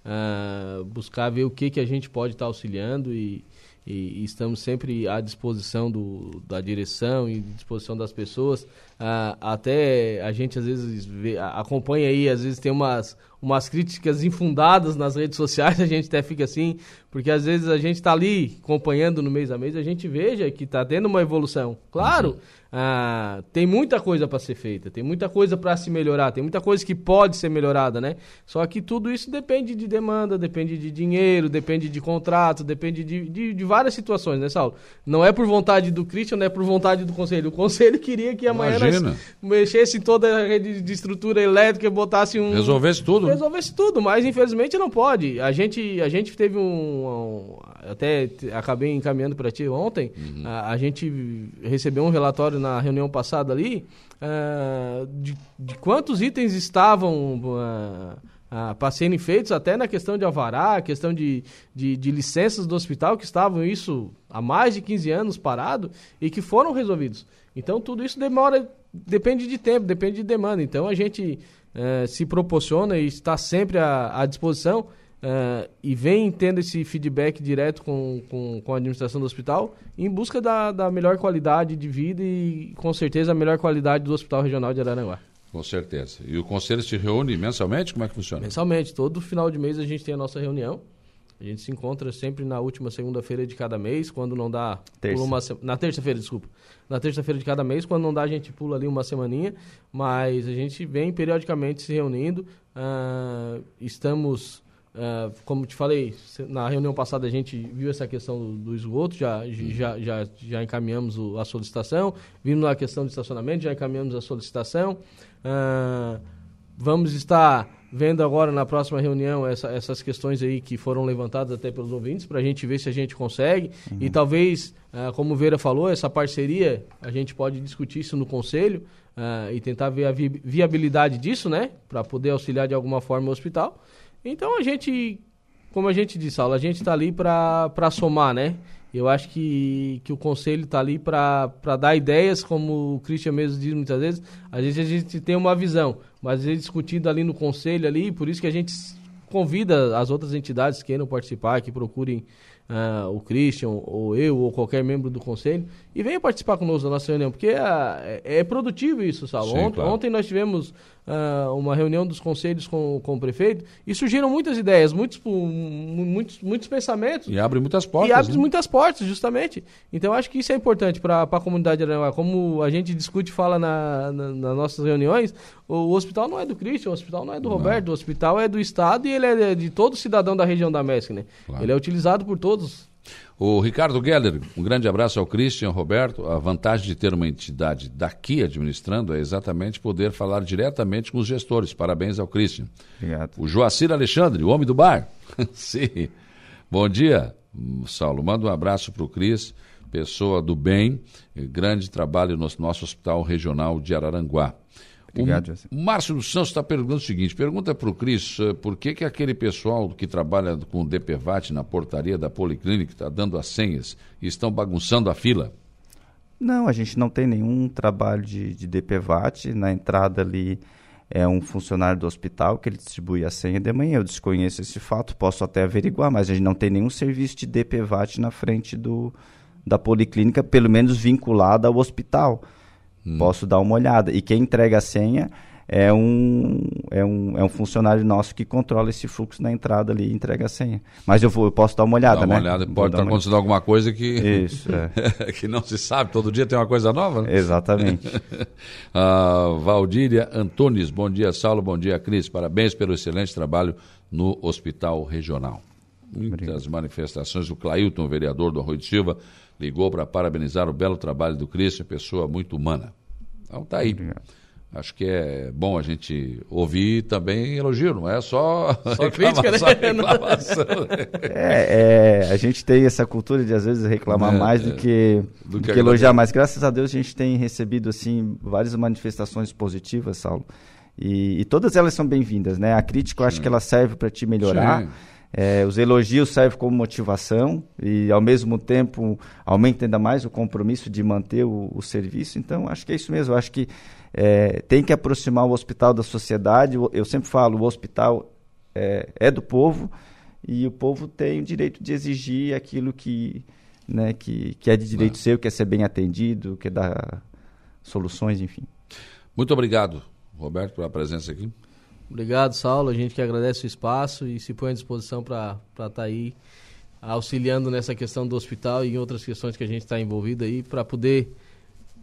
Uh, buscar ver o que, que a gente pode estar tá auxiliando e, e, e, estamos sempre à disposição do, da direção e disposição das pessoas. Uh, até a gente às vezes vê, acompanha aí, às vezes tem umas, umas críticas infundadas nas redes sociais, a gente até fica assim, porque às vezes a gente está ali acompanhando no mês a mês, a gente veja que está tendo uma evolução. Claro, uhum. ah, tem muita coisa para ser feita, tem muita coisa para se melhorar, tem muita coisa que pode ser melhorada, né? Só que tudo isso depende de demanda, depende de dinheiro, depende de contrato, depende de, de, de várias situações, né, Saulo? Não é por vontade do Christian, não é por vontade do conselho. O conselho queria que amanhã nós mexesse em toda a rede de estrutura elétrica, botasse um. Resolvesse tudo. Resolvesse tudo, mas infelizmente não pode. A gente, a gente teve um um, até acabei encaminhando para ti ontem, uhum. a, a, gente recebeu um relatório na reunião passada ali uh, de, de, quantos itens estavam uh, para serem feitos, até na questão de alvará, questão de, de, de, licenças do hospital, que estavam isso há mais de 15 anos parado e que foram resolvidos. Então tudo isso demora, depende de tempo, depende de demanda. Então a gente uh, se proporciona e está sempre à, à disposição Uh, e vem tendo esse feedback direto com, com, com, a administração do hospital em busca da, da melhor qualidade de vida e, com certeza, a melhor qualidade do Hospital Regional de Araranguá. Com certeza. E o conselho se reúne mensalmente? Como é que funciona? Mensalmente. Todo final de mês a gente tem a nossa reunião. A gente se encontra sempre na última segunda-feira de cada mês, quando não dá... Terça. Uma, na terça-feira, desculpa. Na terça-feira de cada mês, quando não dá, a gente pula ali uma semaninha. Mas a gente vem periodicamente se reunindo. Uh, estamos Uh, como te falei, na reunião passada a gente viu essa questão do, do esgoto, já, já, já, já encaminhamos o, a solicitação. Vimos a questão de estacionamento, já encaminhamos a solicitação. Uh, vamos estar vendo agora na próxima reunião essa, essas questões aí que foram levantadas até pelos ouvintes, para a gente ver se a gente consegue. Uhum. E talvez, uh, como o Vera falou, essa parceria, a gente pode discutir isso no conselho e tentar ver a vi viabilidade disso, né? Para poder auxiliar de alguma forma o hospital. Então a gente, como a gente disse, Saulo, a gente está ali para somar, né? Eu acho que, que o conselho está ali para dar ideias, como o Christian mesmo diz muitas vezes. Às vezes a gente tem uma visão, mas ele discutindo ali no conselho ali, por isso que a gente convida as outras entidades que queiram participar, que procurem uh, o Christian, ou eu, ou qualquer membro do conselho, e venha participar conosco da nossa reunião, porque uh, é, é, produtivo isso, Saulo. Sim, Ont claro. Ontem nós tivemos uh, uma reunião dos conselhos com, com o prefeito e surgiram muitas ideias, muitos, muitos, muitos pensamentos. E abre muitas portas. E abre né? muitas portas, justamente. Então acho que isso é importante para a comunidade Aranaguá. Como a gente discute e fala na, na, nas nossas reuniões, o, o, hospital não é do Christian, o hospital não é do não. Roberto, o hospital é do Estado e ele é de todo cidadão da região da MESC, né? Claro. Ele é utilizado por todos o Ricardo Geller, um grande abraço ao Christian, Roberto. A vantagem de ter uma entidade daqui administrando é exatamente poder falar diretamente com os gestores. Parabéns ao Christian. Obrigado. O Joacir Alexandre, o homem do bar. Sim. Bom dia, Saulo. Manda um abraço para o Cris, pessoa do bem, grande trabalho no nosso Hospital Regional de Araranguá. Obrigado, o Márcio dos Santos está perguntando o seguinte: pergunta para o Cris uh, por que, que aquele pessoal que trabalha com o DPVAT na portaria da Policlínica está dando as senhas e estão bagunçando a fila? Não, a gente não tem nenhum trabalho de, de DPVAT. Na entrada ali é um funcionário do hospital que ele distribui a senha de manhã. Eu desconheço esse fato, posso até averiguar, mas a gente não tem nenhum serviço de DPVAT na frente do, da Policlínica, pelo menos vinculado ao hospital. Hum. Posso dar uma olhada. E quem entrega a senha é um, é um, é um funcionário nosso que controla esse fluxo na entrada ali e entrega a senha. Mas eu, vou, eu posso dar uma olhada, Dá uma né? olhada, pode estar acontecendo alguma coisa que... Isso, é. que não se sabe, todo dia tem uma coisa nova, né? Exatamente. uh, Valdíria Antunes, bom dia, Saulo, bom dia, Cris. Parabéns pelo excelente trabalho no Hospital Regional. Muitas Obrigado. manifestações. O Clailton, vereador do Arroio de Silva, ligou para parabenizar o belo trabalho do Cristian, pessoa muito humana. Então tá aí. Obrigado. Acho que é bom a gente ouvir também elogio, não é só, só crítica, né? reclamação. é, é, a gente tem essa cultura de às vezes reclamar é, mais do que, do do que, que elogiar, mas graças a Deus a gente tem recebido assim várias manifestações positivas, Saulo. E, e todas elas são bem-vindas, né? A crítica eu acho que ela serve para te melhorar. Sim. É, os elogios servem como motivação e, ao mesmo tempo, aumenta ainda mais o compromisso de manter o, o serviço. Então, acho que é isso mesmo. Acho que é, tem que aproximar o hospital da sociedade. Eu sempre falo, o hospital é, é, do povo e o povo tem o direito de exigir aquilo que, né, que, que é de direito seu, que é ser bem atendido, que é dar soluções, enfim. Muito obrigado, Roberto, pela presença aqui. Obrigado, Saulo. A gente que agradece o espaço e se põe à disposição para estar tá aí auxiliando nessa questão do hospital e em outras questões que a gente está envolvido aí para poder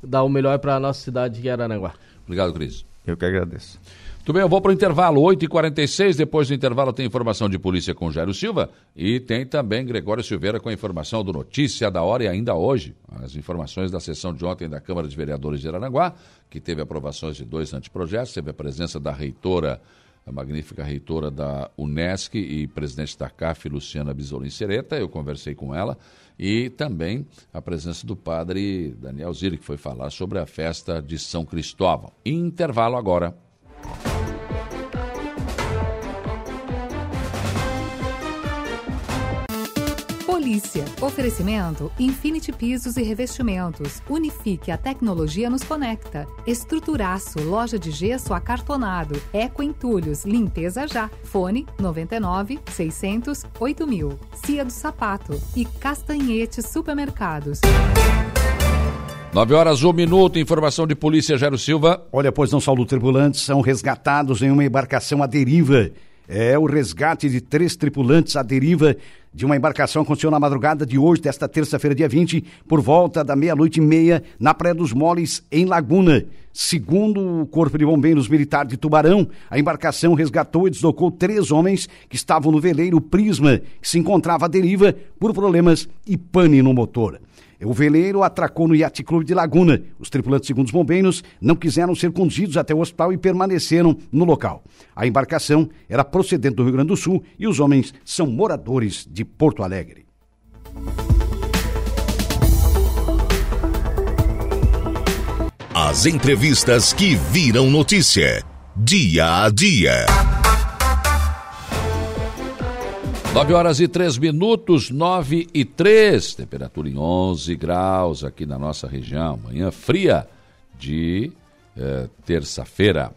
dar o melhor para a nossa cidade de Araranguá. Obrigado, Cris. Eu que agradeço. Tudo bem, eu vou para o intervalo, 8h46. Depois do intervalo tem informação de polícia com Jairo Silva e tem também Gregório Silveira com a informação do Notícia da Hora e ainda hoje as informações da sessão de ontem da Câmara de Vereadores de Aranaguá, que teve aprovações de dois anteprojetos, teve a presença da reitora, a magnífica reitora da Unesc e presidente da CAF, Luciana Bisolin Sereta. Eu conversei com ela e também a presença do padre Daniel Ziri, que foi falar sobre a festa de São Cristóvão. Intervalo agora. Polícia. Oferecimento Infinity Pisos e Revestimentos. Unifique a tecnologia nos conecta. Estruturaço, loja de gesso acartonado. Eco Entulhos, limpeza já. Fone 99 600 8000. Cia do Sapato e Castanhete Supermercados. 9 horas, 1 minuto, informação de polícia, Jairo Silva. Olha, pois não, Saulo, tripulantes são resgatados em uma embarcação à deriva. É o resgate de três tripulantes à deriva de uma embarcação aconteceu na madrugada de hoje, desta terça-feira, dia 20, por volta da meia-noite e meia, na Praia dos Moles, em Laguna. Segundo o Corpo de Bombeiros Militar de Tubarão, a embarcação resgatou e deslocou três homens que estavam no veleiro Prisma, que se encontrava à deriva por problemas e pane no motor. O veleiro atracou no Yacht Clube de Laguna. Os tripulantes, segundo os bombeiros, não quiseram ser conduzidos até o hospital e permaneceram no local. A embarcação era procedente do Rio Grande do Sul e os homens são moradores de Porto Alegre. As entrevistas que viram notícia. Dia a dia. 9 horas e 3 minutos, 9 e 3. Temperatura em 11 graus aqui na nossa região. Manhã fria de eh, terça-feira.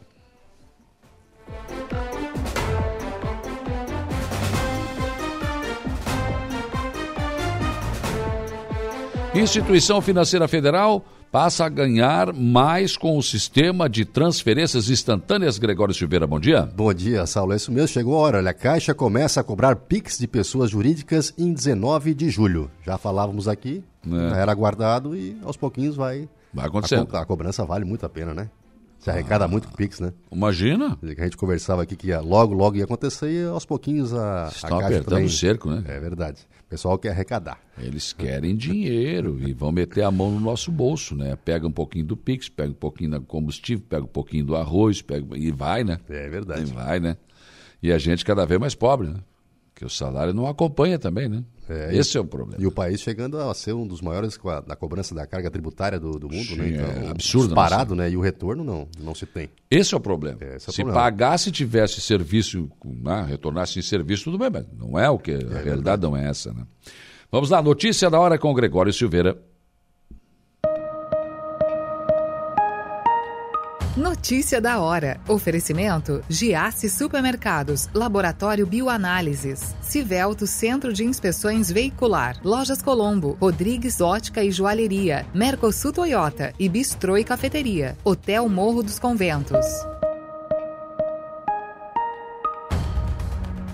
Instituição Financeira Federal passa a ganhar mais com o sistema de transferências instantâneas. Gregório Silveira, bom dia. Bom dia, Saulo. É isso mesmo, chegou a hora. Olha, a Caixa começa a cobrar PIX de pessoas jurídicas em 19 de julho. Já falávamos aqui, é. era aguardado e aos pouquinhos vai. Vai acontecendo. A, co a cobrança vale muito a pena, né? Se arrecada ah, muito com Pix, né? Imagina. A gente conversava aqui que ia, logo, logo ia acontecer e aos pouquinhos a, a apertando também... o cerco, né? É verdade. O pessoal quer arrecadar. Eles querem dinheiro e vão meter a mão no nosso bolso, né? Pega um pouquinho do Pix, pega um pouquinho do combustível, pega um pouquinho do arroz, pega e vai, né? É verdade. E vai, né? E a gente cada vez mais pobre, né? Porque o salário não acompanha também, né? É, Esse é o problema. E o país chegando a ser um dos maiores na cobrança da carga tributária do, do mundo, né? Sim, né? Então, é absurdo. Parado, né? E o retorno não, não se tem. Esse é o problema. É, é se problema. pagasse tivesse serviço, né? retornasse em serviço, tudo bem, mas não é o que. É, a realidade não é essa, né? Vamos lá, notícia da hora com o Gregório Silveira. Notícia da hora. Oferecimento: Giasse Supermercados, Laboratório Bioanálises, Civelto Centro de Inspeções Veicular, Lojas Colombo, Rodrigues Ótica e Joalheria, Mercosul Toyota e Bistrô e Cafeteria, Hotel Morro dos Conventos.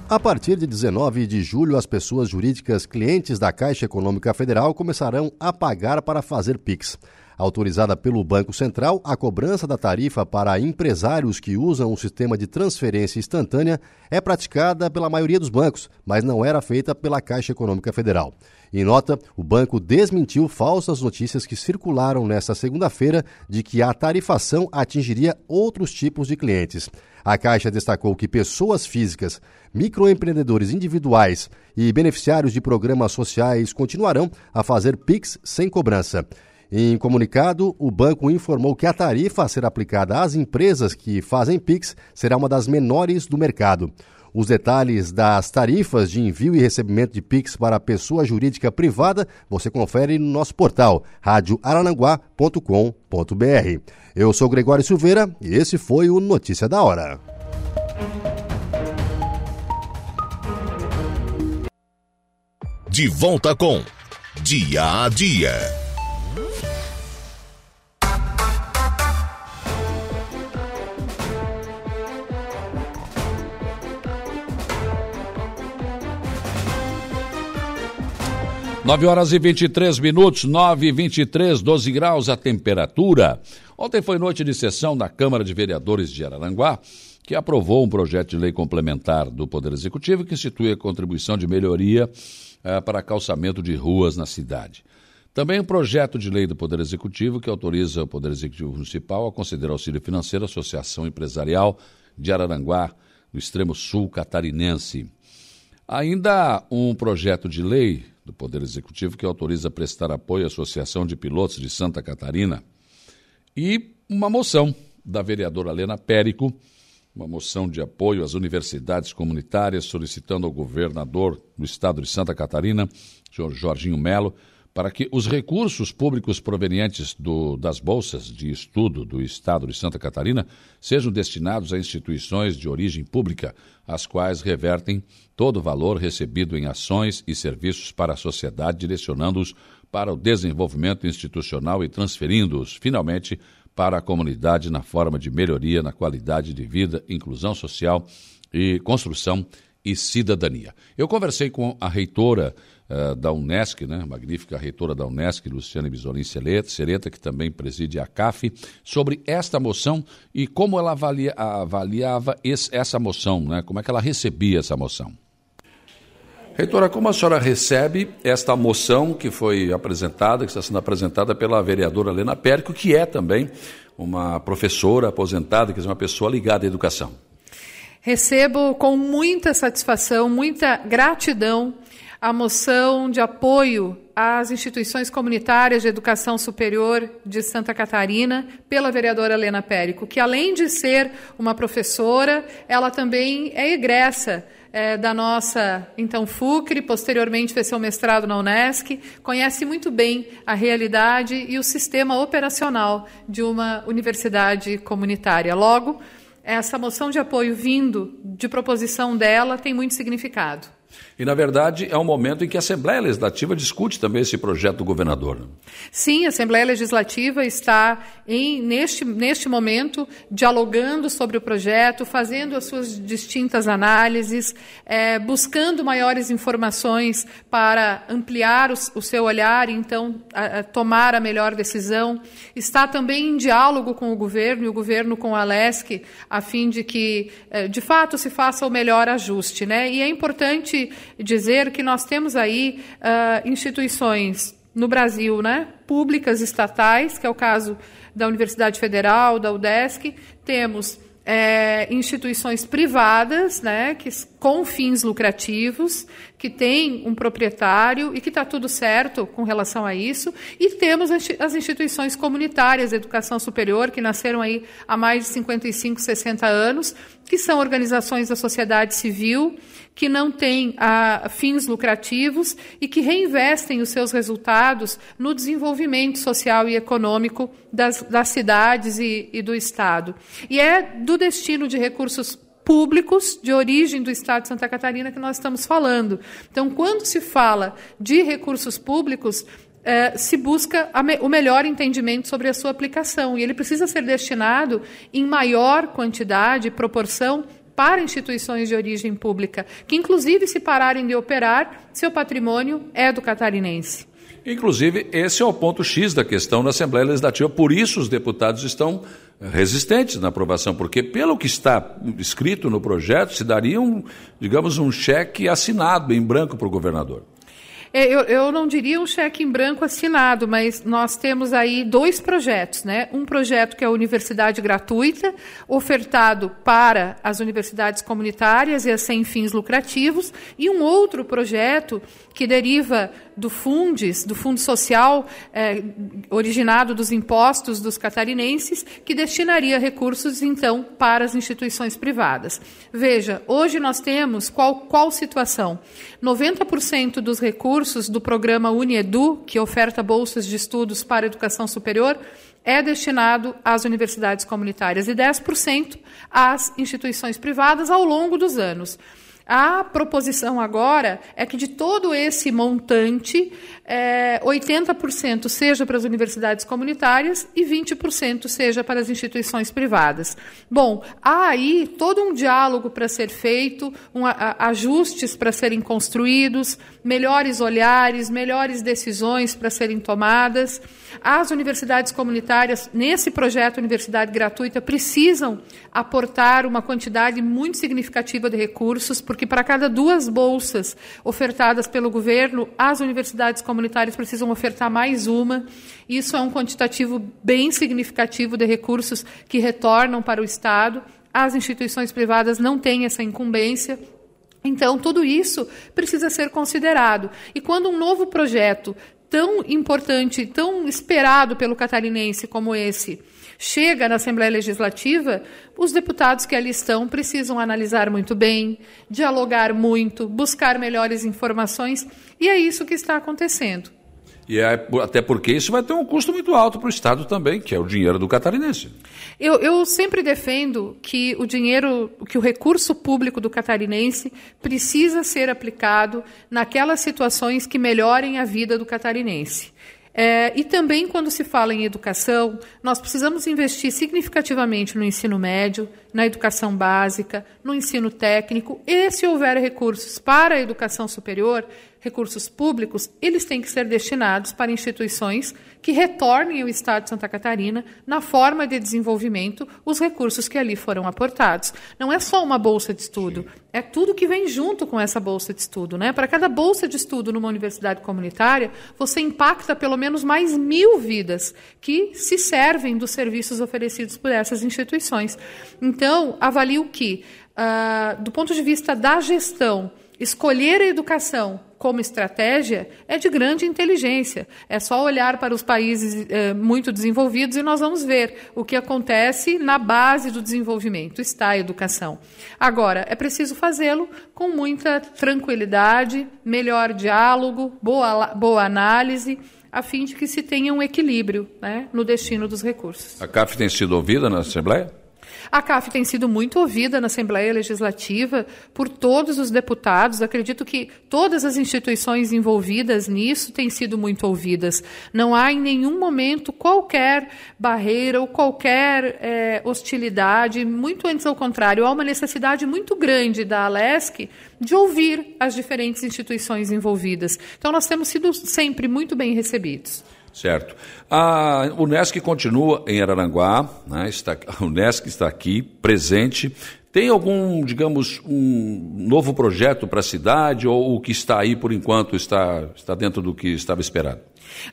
A partir de 19 de julho, as pessoas jurídicas clientes da Caixa Econômica Federal começarão a pagar para fazer PIX. Autorizada pelo Banco Central, a cobrança da tarifa para empresários que usam o sistema de transferência instantânea é praticada pela maioria dos bancos, mas não era feita pela Caixa Econômica Federal. Em nota, o banco desmentiu falsas notícias que circularam nesta segunda-feira de que a tarifação atingiria outros tipos de clientes. A Caixa destacou que pessoas físicas, microempreendedores individuais e beneficiários de programas sociais continuarão a fazer PIX sem cobrança. Em comunicado, o banco informou que a tarifa a ser aplicada às empresas que fazem PIX será uma das menores do mercado. Os detalhes das tarifas de envio e recebimento de PIX para pessoa jurídica privada você confere no nosso portal radioarananguá.com.br. Eu sou Gregório Silveira e esse foi o Notícia da Hora. De volta com Dia a Dia. 9 horas e 23 minutos, 9 e 23, 12 graus a temperatura. Ontem foi noite de sessão da Câmara de Vereadores de Araranguá, que aprovou um projeto de lei complementar do Poder Executivo que institui a contribuição de melhoria eh, para calçamento de ruas na cidade. Também um projeto de lei do Poder Executivo que autoriza o Poder Executivo Municipal a conceder auxílio financeiro à Associação Empresarial de Araranguá, no extremo sul catarinense. Ainda um projeto de lei do Poder Executivo que autoriza prestar apoio à Associação de Pilotos de Santa Catarina. E uma moção da vereadora Helena Périco, uma moção de apoio às universidades comunitárias, solicitando ao governador do estado de Santa Catarina, senhor Jorginho Melo, para que os recursos públicos provenientes do, das bolsas de estudo do Estado de Santa Catarina sejam destinados a instituições de origem pública, as quais revertem todo o valor recebido em ações e serviços para a sociedade, direcionando-os para o desenvolvimento institucional e transferindo-os, finalmente, para a comunidade na forma de melhoria na qualidade de vida, inclusão social e construção e Cidadania. Eu conversei com a reitora uh, da Unesc, né, magnífica reitora da Unesc, Luciane Bisolim Sereta, que também preside a CAF, sobre esta moção e como ela avalia, avaliava esse, essa moção, né, como é que ela recebia essa moção. Reitora, como a senhora recebe esta moção que foi apresentada, que está sendo apresentada pela vereadora Helena Périco, que é também uma professora aposentada, que é uma pessoa ligada à educação? Recebo com muita satisfação, muita gratidão a moção de apoio às instituições comunitárias de educação superior de Santa Catarina pela vereadora Helena Périco, que além de ser uma professora, ela também é egressa é, da nossa, então, FUCRE, posteriormente fez seu mestrado na Unesc, conhece muito bem a realidade e o sistema operacional de uma universidade comunitária. Logo, essa moção de apoio vindo de proposição dela tem muito significado. E, na verdade, é um momento em que a Assembleia Legislativa discute também esse projeto do governador. Né? Sim, a Assembleia Legislativa está, em, neste, neste momento, dialogando sobre o projeto, fazendo as suas distintas análises, é, buscando maiores informações para ampliar o, o seu olhar e, então, a, a tomar a melhor decisão. Está também em diálogo com o governo e o governo com a LESC, a fim de que, é, de fato, se faça o melhor ajuste. Né? E é importante dizer que nós temos aí uh, instituições no Brasil, né, públicas estatais, que é o caso da Universidade Federal, da UDESC, temos é, instituições privadas, né, que, com fins lucrativos, que tem um proprietário e que está tudo certo com relação a isso, e temos as instituições comunitárias de educação superior, que nasceram aí há mais de 55, 60 anos, que são organizações da sociedade civil, que não têm ah, fins lucrativos e que reinvestem os seus resultados no desenvolvimento social e econômico das, das cidades e, e do Estado. E é do destino de recursos públicos de origem do Estado de Santa Catarina que nós estamos falando. Então, quando se fala de recursos públicos, eh, se busca me, o melhor entendimento sobre a sua aplicação. E ele precisa ser destinado em maior quantidade, proporção, para instituições de origem pública, que inclusive se pararem de operar, seu patrimônio é do catarinense. Inclusive, esse é o ponto X da questão na Assembleia Legislativa. Por isso, os deputados estão resistentes na aprovação, porque, pelo que está escrito no projeto, se daria um, digamos, um cheque assinado em branco para o governador. É, eu, eu não diria um cheque em branco assinado, mas nós temos aí dois projetos, né? Um projeto que é a Universidade Gratuita, ofertado para as universidades comunitárias e as sem fins lucrativos, e um outro projeto que deriva do Fundes, do Fundo Social, é, originado dos impostos dos catarinenses, que destinaria recursos, então, para as instituições privadas. Veja, hoje nós temos qual, qual situação? 90% dos recursos do programa Uniedu, que oferta bolsas de estudos para educação superior, é destinado às universidades comunitárias e 10% às instituições privadas ao longo dos anos. A proposição agora é que de todo esse montante, é, 80% seja para as universidades comunitárias e 20% seja para as instituições privadas. Bom, há aí todo um diálogo para ser feito, um, a, ajustes para serem construídos, melhores olhares, melhores decisões para serem tomadas. As universidades comunitárias, nesse projeto Universidade Gratuita, precisam aportar uma quantidade muito significativa de recursos, porque para cada duas bolsas ofertadas pelo governo, as universidades comunitárias precisam ofertar mais uma. Isso é um quantitativo bem significativo de recursos que retornam para o Estado. As instituições privadas não têm essa incumbência. Então, tudo isso precisa ser considerado. E quando um novo projeto tão importante, tão esperado pelo catarinense como esse, chega na Assembleia Legislativa, os deputados que ali estão precisam analisar muito bem, dialogar muito, buscar melhores informações, e é isso que está acontecendo. E é, até porque isso vai ter um custo muito alto para o Estado também, que é o dinheiro do catarinense. Eu, eu, sempre defendo que o dinheiro, que o recurso público do catarinense precisa ser aplicado naquelas situações que melhorem a vida do catarinense. É, e também, quando se fala em educação, nós precisamos investir significativamente no ensino médio, na educação básica, no ensino técnico, e se houver recursos para a educação superior, recursos públicos, eles têm que ser destinados para instituições que retornem ao Estado de Santa Catarina, na forma de desenvolvimento, os recursos que ali foram aportados. Não é só uma bolsa de estudo, é tudo que vem junto com essa bolsa de estudo. Né? Para cada bolsa de estudo numa universidade comunitária, você impacta pelo menos mais mil vidas que se servem dos serviços oferecidos por essas instituições. Então, avalio que, uh, do ponto de vista da gestão, escolher a educação como estratégia é de grande inteligência. É só olhar para os países eh, muito desenvolvidos e nós vamos ver o que acontece na base do desenvolvimento está a educação. Agora, é preciso fazê-lo com muita tranquilidade, melhor diálogo, boa, boa análise a fim de que se tenha um equilíbrio né, no destino dos recursos. A CAF tem sido ouvida na Assembleia? A CAF tem sido muito ouvida na Assembleia Legislativa por todos os deputados. Acredito que todas as instituições envolvidas nisso têm sido muito ouvidas. Não há em nenhum momento qualquer barreira ou qualquer é, hostilidade, muito antes ao contrário, há uma necessidade muito grande da Alesc de ouvir as diferentes instituições envolvidas. Então, nós temos sido sempre muito bem recebidos. Certo. A Unesc continua em Araranguá, né? está, a Unesc está aqui, presente. Tem algum, digamos, um novo projeto para a cidade ou o que está aí por enquanto está, está dentro do que estava esperado?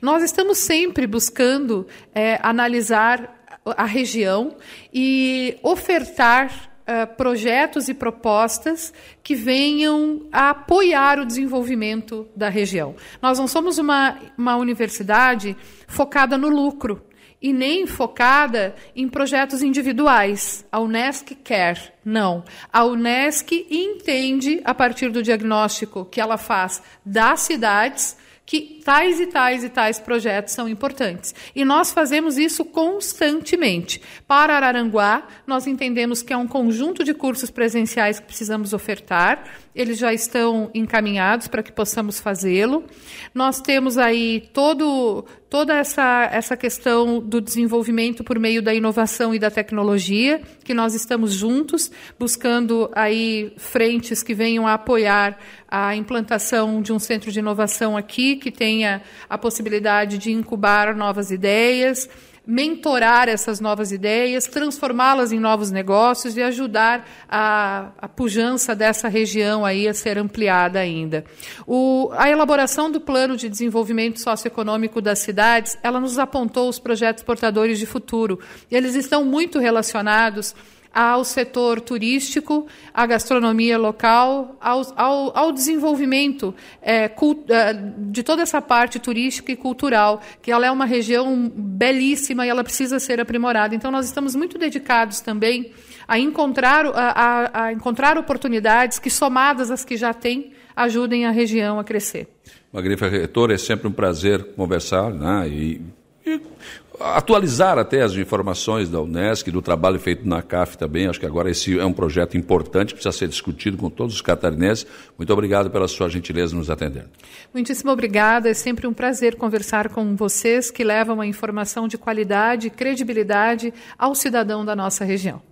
Nós estamos sempre buscando é, analisar a região e ofertar uh, projetos e propostas que venham a apoiar o desenvolvimento da região. Nós não somos uma, uma universidade focada no lucro e nem focada em projetos individuais. A Unesc quer, não. A Unesc entende, a partir do diagnóstico que ela faz das cidades, que tais e tais e tais projetos são importantes. E nós fazemos isso constantemente. Para Araranguá, nós entendemos que é um conjunto de cursos presenciais que precisamos ofertar, eles já estão encaminhados para que possamos fazê-lo. Nós temos aí todo, toda essa, essa questão do desenvolvimento por meio da inovação e da tecnologia, que nós estamos juntos, buscando aí frentes que venham a apoiar a implantação de um centro de inovação aqui, que tenha a possibilidade de incubar novas ideias mentorar essas novas ideias, transformá-las em novos negócios e ajudar a, a pujança dessa região aí a ser ampliada ainda. O, a elaboração do plano de desenvolvimento socioeconômico das cidades, ela nos apontou os projetos portadores de futuro. E eles estão muito relacionados ao setor turístico, à gastronomia local, ao, ao, ao desenvolvimento é, é, de toda essa parte turística e cultural, que ela é uma região belíssima e ela precisa ser aprimorada. Então, nós estamos muito dedicados também a encontrar, a, a, a encontrar oportunidades que, somadas às que já tem, ajudem a região a crescer. Magnífica reitora, é sempre um prazer conversar né? e, e atualizar até as informações da Unesc, do trabalho feito na CAF também. Acho que agora esse é um projeto importante, precisa ser discutido com todos os catarinenses. Muito obrigado pela sua gentileza nos atender. Muitíssimo obrigada. É sempre um prazer conversar com vocês que levam a informação de qualidade e credibilidade ao cidadão da nossa região.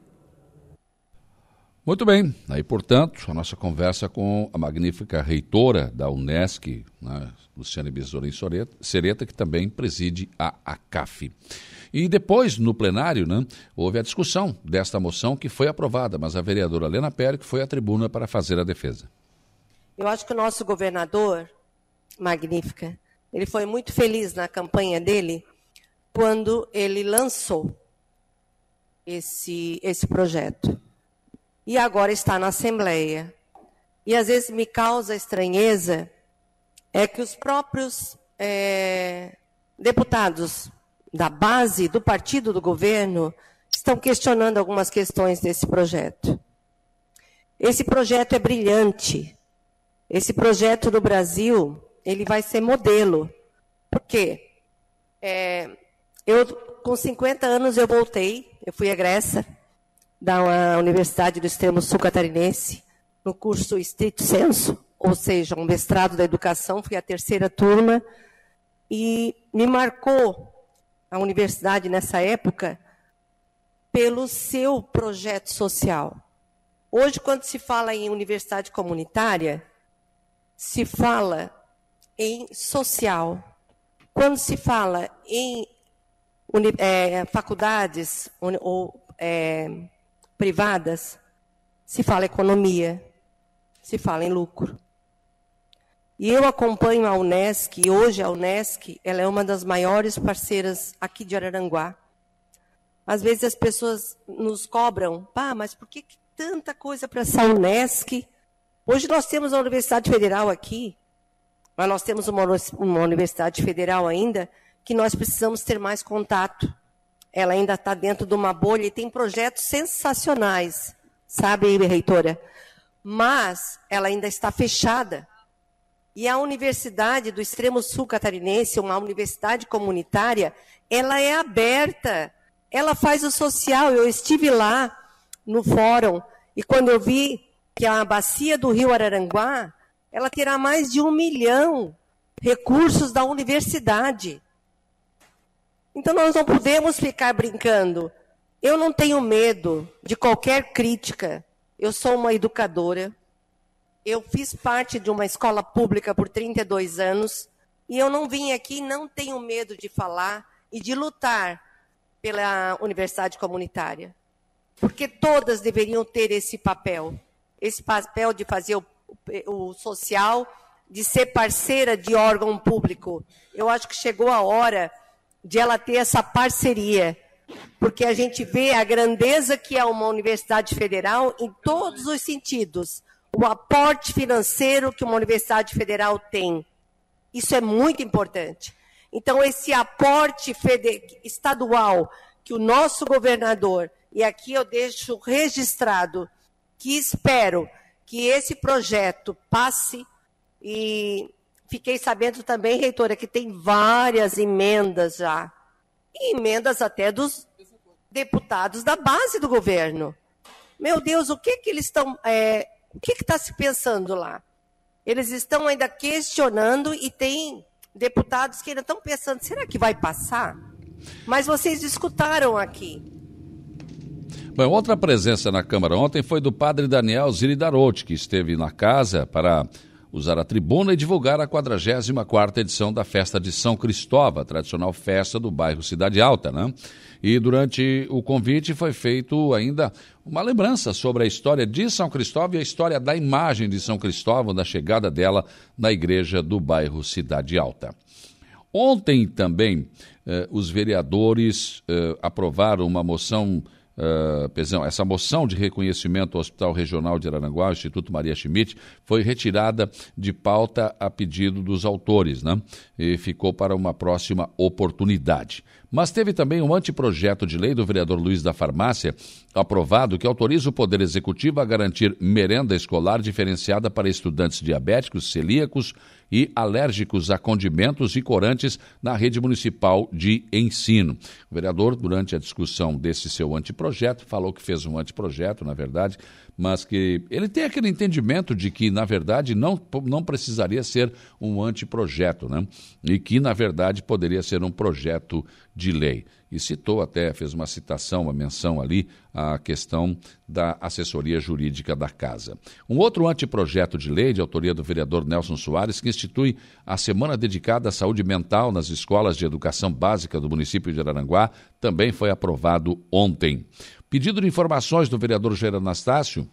Muito bem, aí portanto a nossa conversa com a magnífica reitora da Unesc, né, Luciane Besouro Sereta, que também preside a ACAF. E depois, no plenário, né, houve a discussão desta moção que foi aprovada, mas a vereadora Helena Pérez foi à tribuna para fazer a defesa. Eu acho que o nosso governador, magnífica, ele foi muito feliz na campanha dele quando ele lançou esse, esse projeto e agora está na Assembleia. E às vezes me causa estranheza é que os próprios é, deputados da base do partido do governo estão questionando algumas questões desse projeto. Esse projeto é brilhante. Esse projeto no Brasil, ele vai ser modelo. Por quê? É, eu, com 50 anos, eu voltei, eu fui egressa, da Universidade do Extremo Sul Catarinense, no curso Estrito Senso, ou seja, um mestrado da educação, fui a terceira turma, E me marcou a universidade nessa época pelo seu projeto social. Hoje, quando se fala em universidade comunitária, se fala em social. Quando se fala em é, faculdades ou é, privadas, se fala economia, se fala em lucro. E eu acompanho a Unesc, e hoje a Unesc ela é uma das maiores parceiras aqui de Araranguá. Às vezes as pessoas nos cobram, pá, mas por que, que tanta coisa para essa Unesc? Hoje nós temos a Universidade Federal aqui, mas nós temos uma, uma universidade federal ainda que nós precisamos ter mais contato. Ela ainda está dentro de uma bolha e tem projetos sensacionais, sabe, reitora? Mas ela ainda está fechada. E a Universidade do Extremo Sul Catarinense, uma universidade comunitária, ela é aberta. Ela faz o social. Eu estive lá no fórum e quando eu vi que a bacia do Rio Araranguá, ela terá mais de um milhão recursos da universidade. Então nós não podemos ficar brincando. Eu não tenho medo de qualquer crítica. Eu sou uma educadora. Eu fiz parte de uma escola pública por 32 anos e eu não vim aqui, não tenho medo de falar e de lutar pela universidade comunitária. Porque todas deveriam ter esse papel. Esse papel de fazer o, o social, de ser parceira de órgão público. Eu acho que chegou a hora de ela ter essa parceria. Porque a gente vê a grandeza que é uma universidade federal em todos os sentidos o aporte financeiro que uma universidade federal tem. Isso é muito importante. Então, esse aporte estadual que o nosso governador, e aqui eu deixo registrado, que espero que esse projeto passe, e fiquei sabendo também, reitora, que tem várias emendas já, e emendas até dos deputados da base do governo. Meu Deus, o que, que eles estão é, o que está se pensando lá? Eles estão ainda questionando e tem deputados que ainda estão pensando: será que vai passar? Mas vocês escutaram aqui. Bom, outra presença na Câmara ontem foi do padre Daniel Ziri Darote, que esteve na casa para usar a tribuna e divulgar a 44ª edição da Festa de São Cristóvão, a tradicional festa do bairro Cidade Alta, né? E durante o convite foi feito ainda uma lembrança sobre a história de São Cristóvão e a história da imagem de São Cristóvão, da chegada dela na igreja do bairro Cidade Alta. Ontem também eh, os vereadores eh, aprovaram uma moção Uh, essa moção de reconhecimento ao Hospital Regional de Araranguá, o Instituto Maria Schmidt, foi retirada de pauta a pedido dos autores, né? E ficou para uma próxima oportunidade. Mas teve também um anteprojeto de lei do vereador Luiz da Farmácia, aprovado, que autoriza o Poder Executivo a garantir merenda escolar diferenciada para estudantes diabéticos, celíacos e alérgicos a condimentos e corantes na rede municipal de ensino. O vereador, durante a discussão desse seu anteprojeto, falou que fez um anteprojeto, na verdade, mas que ele tem aquele entendimento de que, na verdade, não, não precisaria ser um anteprojeto, né? E que, na verdade, poderia ser um projeto de lei. E citou até, fez uma citação, uma menção ali, à questão da assessoria jurídica da casa. Um outro anteprojeto de lei, de autoria do vereador Nelson Soares, que institui a semana dedicada à saúde mental nas escolas de educação básica do município de Araranguá, também foi aprovado ontem. Pedido de informações do vereador Jair Anastácio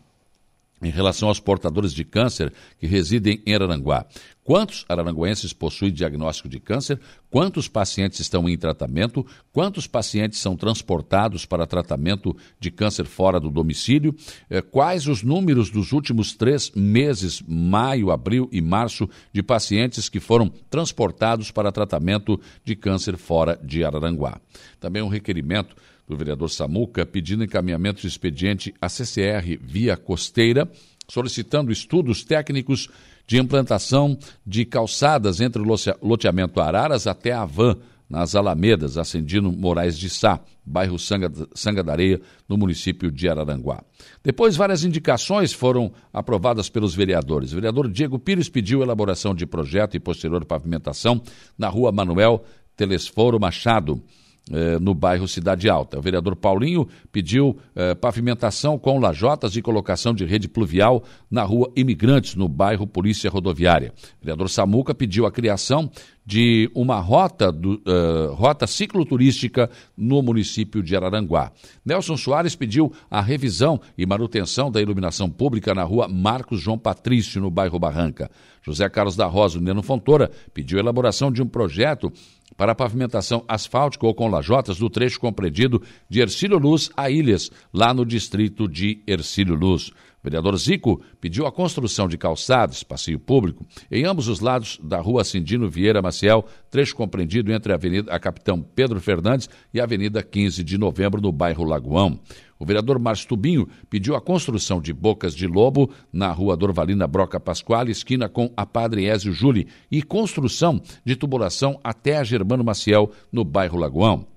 em relação aos portadores de câncer que residem em Araranguá. Quantos araranguenses possuem diagnóstico de câncer? Quantos pacientes estão em tratamento? Quantos pacientes são transportados para tratamento de câncer fora do domicílio? Eh, quais os números dos últimos três meses, maio, abril e março, de pacientes que foram transportados para tratamento de câncer fora de Araranguá? Também um requerimento do vereador Samuca pedindo encaminhamento de expediente à CCR via costeira, solicitando estudos técnicos de implantação de calçadas entre o loteamento Araras até a Van, nas Alamedas, Ascendino Moraes de Sá, bairro Sanga, Sanga da Areia, no município de Araranguá. Depois, várias indicações foram aprovadas pelos vereadores. O vereador Diego Pires pediu elaboração de projeto e posterior pavimentação na rua Manuel Telesforo Machado, eh, no bairro Cidade Alta. O vereador Paulinho pediu eh, pavimentação com lajotas e colocação de rede pluvial na rua Imigrantes, no bairro Polícia Rodoviária. O vereador Samuca pediu a criação de uma rota, do, uh, rota cicloturística no município de Araranguá. Nelson Soares pediu a revisão e manutenção da iluminação pública na rua Marcos João Patrício, no bairro Barranca. José Carlos da Rosa, Neno Fontoura, pediu a elaboração de um projeto para a pavimentação asfáltica ou com lajotas do trecho compreendido de Ercílio Luz a Ilhas, lá no distrito de Ercílio Luz. Vereador Zico pediu a construção de calçadas, passeio público, em ambos os lados da rua Cindino Vieira Maciel, trecho compreendido entre a Avenida a Capitão Pedro Fernandes e a Avenida 15 de Novembro, no bairro Lagoão. O vereador Márcio Tubinho pediu a construção de bocas de lobo na rua Dorvalina Broca Pasquale, esquina com a Padre Ézio Júli, e construção de tubulação até a Germano Maciel, no bairro Lagoão.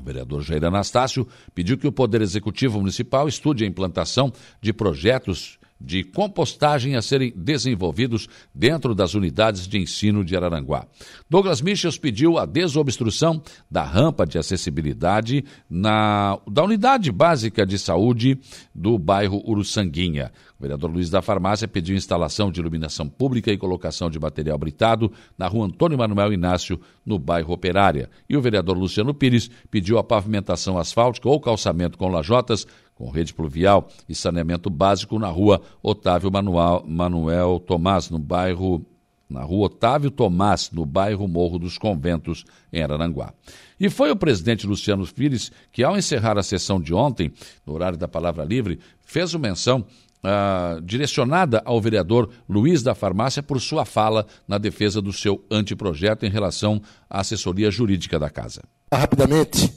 O vereador Jair Anastácio pediu que o Poder Executivo Municipal estude a implantação de projetos de compostagem a serem desenvolvidos dentro das unidades de ensino de Araranguá. Douglas Michels pediu a desobstrução da rampa de acessibilidade na, da unidade básica de saúde do bairro Uruçanguinha. O vereador Luiz da Farmácia pediu instalação de iluminação pública e colocação de material britado na rua Antônio Manuel Inácio, no bairro Operária. E o vereador Luciano Pires pediu a pavimentação asfáltica ou calçamento com lajotas com rede pluvial e saneamento básico na rua Otávio Manuel, Manuel Tomás, no bairro na rua Otávio Tomás, no bairro Morro dos Conventos, em Araranguá. E foi o presidente Luciano Pires que, ao encerrar a sessão de ontem, no horário da Palavra Livre, fez uma menção Uh, direcionada ao vereador Luiz da Farmácia por sua fala na defesa do seu anteprojeto em relação à assessoria jurídica da casa. Rapidamente,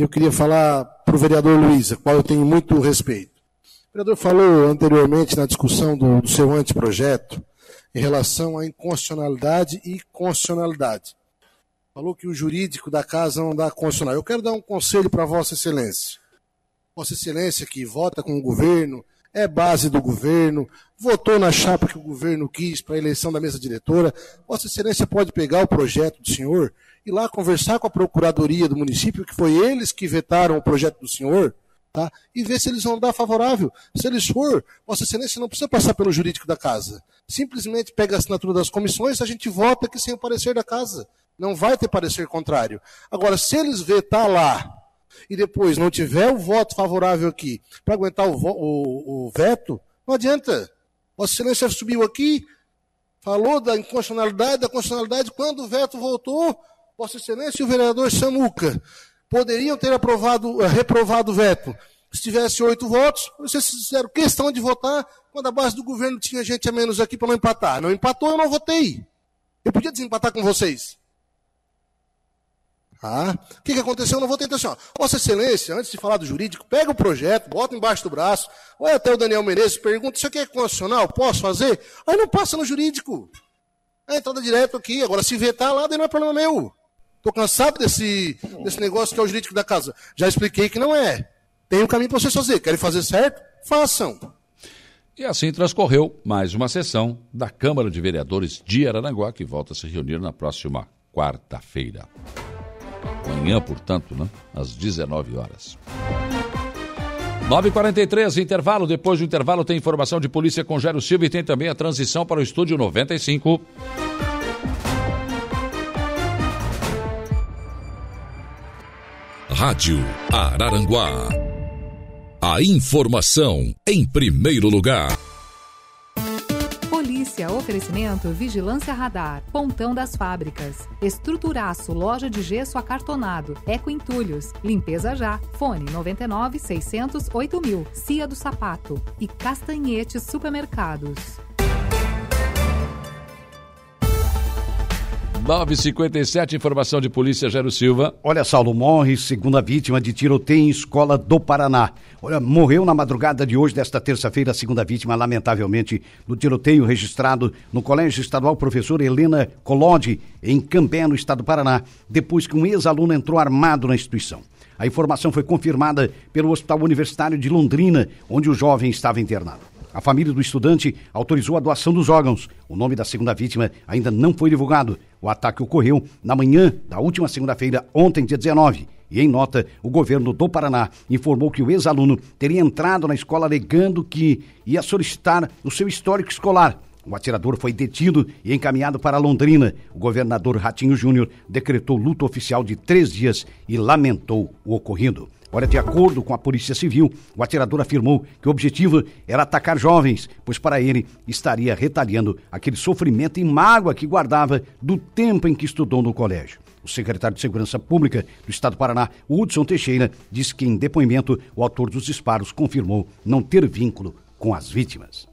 eu queria falar para o vereador Luiz, a qual eu tenho muito respeito. O vereador falou anteriormente na discussão do, do seu anteprojeto em relação à inconstitucionalidade e constitucionalidade. Falou que o jurídico da casa não dá constitucional. Eu quero dar um conselho para Vossa Excelência. Vossa Excelência que vota com o governo, é base do governo, votou na chapa que o governo quis para a eleição da mesa diretora. Vossa Excelência pode pegar o projeto do senhor ir lá conversar com a procuradoria do município, que foi eles que vetaram o projeto do senhor, tá? e ver se eles vão dar favorável. Se eles for, Vossa Excelência não precisa passar pelo jurídico da casa. Simplesmente pega a assinatura das comissões, a gente vota aqui sem o parecer da casa. Não vai ter parecer contrário. Agora, se eles vetar lá e depois não tiver o voto favorável aqui para aguentar o, o, o veto, não adianta. Vossa Excelência subiu aqui, falou da inconstitucionalidade, da constitucionalidade, quando o veto voltou, Vossa Excelência e o vereador Samuca poderiam ter aprovado, eh, reprovado o veto. Se tivesse oito votos, vocês fizeram questão de votar quando a base do governo tinha gente a menos aqui para não empatar. Não empatou, eu não votei. Eu podia desempatar com vocês. Ah, o que, que aconteceu? Eu não votei. Então, assim, ó, Vossa Excelência, antes de falar do jurídico, pega o projeto, bota embaixo do braço, vai até o Daniel Menezes, pergunta: Isso aqui é constitucional? Posso fazer? Aí não passa no jurídico. É entrada direto aqui. Agora, se vetar lá, daí não é problema meu. Estou cansado desse, desse negócio que é o jurídico da casa. Já expliquei que não é. Tem um caminho para vocês fazer. Querem fazer certo? Façam. E assim transcorreu mais uma sessão da Câmara de Vereadores de Araranguá, que volta a se reunir na próxima quarta-feira. Amanhã, portanto, né, às 19 horas. 9h43, intervalo. Depois do intervalo tem informação de polícia com Jairo Silva e tem também a transição para o estúdio 95. Rádio Araranguá. A informação em primeiro lugar. Polícia, oferecimento Vigilância Radar, Pontão das Fábricas, Estruturaço, Loja de Gesso Acartonado, Eco Entulhos, Limpeza Já, Fone 99 600 8000, Cia do Sapato e Castanhete Supermercados. 957, informação de polícia, Gero Silva. Olha, Saulo, morre segunda vítima de tiroteio em escola do Paraná. Olha, morreu na madrugada de hoje, desta terça-feira, a segunda vítima, lamentavelmente, do tiroteio registrado no Colégio Estadual Professor Helena Colodi, em Cambé, no estado do Paraná, depois que um ex-aluno entrou armado na instituição. A informação foi confirmada pelo Hospital Universitário de Londrina, onde o jovem estava internado. A família do estudante autorizou a doação dos órgãos. O nome da segunda vítima ainda não foi divulgado. O ataque ocorreu na manhã da última segunda-feira, ontem, dia 19. E em nota, o governo do Paraná informou que o ex-aluno teria entrado na escola alegando que ia solicitar o seu histórico escolar. O atirador foi detido e encaminhado para Londrina. O governador Ratinho Júnior decretou luto oficial de três dias e lamentou o ocorrido. Olha, de acordo com a Polícia Civil, o atirador afirmou que o objetivo era atacar jovens, pois para ele estaria retaliando aquele sofrimento e mágoa que guardava do tempo em que estudou no colégio. O secretário de Segurança Pública do Estado do Paraná, Hudson Teixeira, disse que em depoimento o autor dos disparos confirmou não ter vínculo com as vítimas.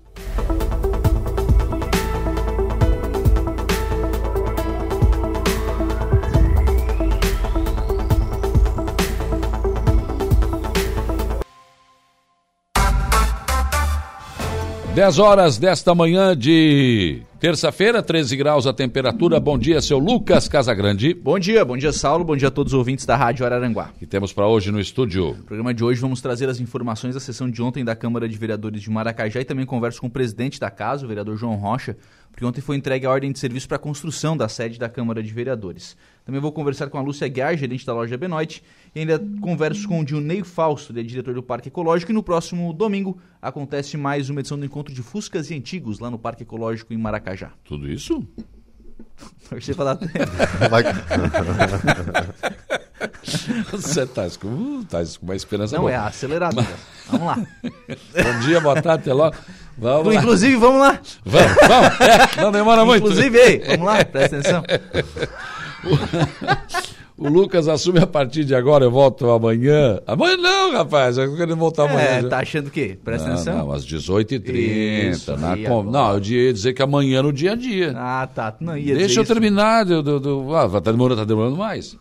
10 horas desta manhã de terça-feira, 13 graus a temperatura. Bom dia, seu Lucas Casagrande. Bom dia, bom dia, Saulo. Bom dia a todos os ouvintes da Rádio Araranguá. E temos para hoje no estúdio. No programa de hoje vamos trazer as informações da sessão de ontem da Câmara de Vereadores de Maracajá e também converso com o presidente da casa, o vereador João Rocha, porque ontem foi entregue a ordem de serviço para a construção da sede da Câmara de Vereadores. Também vou conversar com a Lúcia Guiar, gerente da loja Benoit, e ainda converso com o Dilnei Fausto, ele é diretor do Parque Ecológico, e no próximo domingo acontece mais uma edição do Encontro de Fuscas e Antigos lá no Parque Ecológico em Maracajá. Tudo isso? Dar tempo. Você tá com, tá com uma esperança Não, boa. é acelerado. Vamos lá. Bom dia, boa tarde, até logo. Vamos lá. Inclusive, vamos lá. Vamos, vamos. É, não demora muito. Inclusive, ei, vamos lá, presta atenção. O Lucas assume a partir de agora, eu volto amanhã. Amanhã não, rapaz, eu quero voltar amanhã. É, já. tá achando o quê? Presta não, atenção. Não, às 18h30. Isso, na com-. Não, eu ia dizer que amanhã no dia a dia. Ah, tá. Não ia Deixa eu isso. terminar. Do, do, do- ah, tá demorando, tá demorando mais.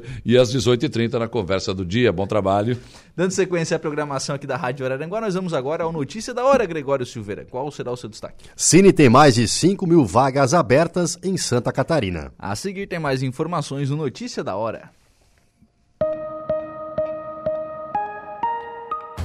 e às 18h30 na conversa do dia. Bom trabalho. Dando sequência à programação aqui da Rádio Araranguá, nós vamos agora ao Notícia da Hora, Gregório Silveira. Qual será o seu destaque? Cine tem mais de 5 mil vagas abertas em Santa Catarina. A seguir tem mais informações no Notícia da Hora.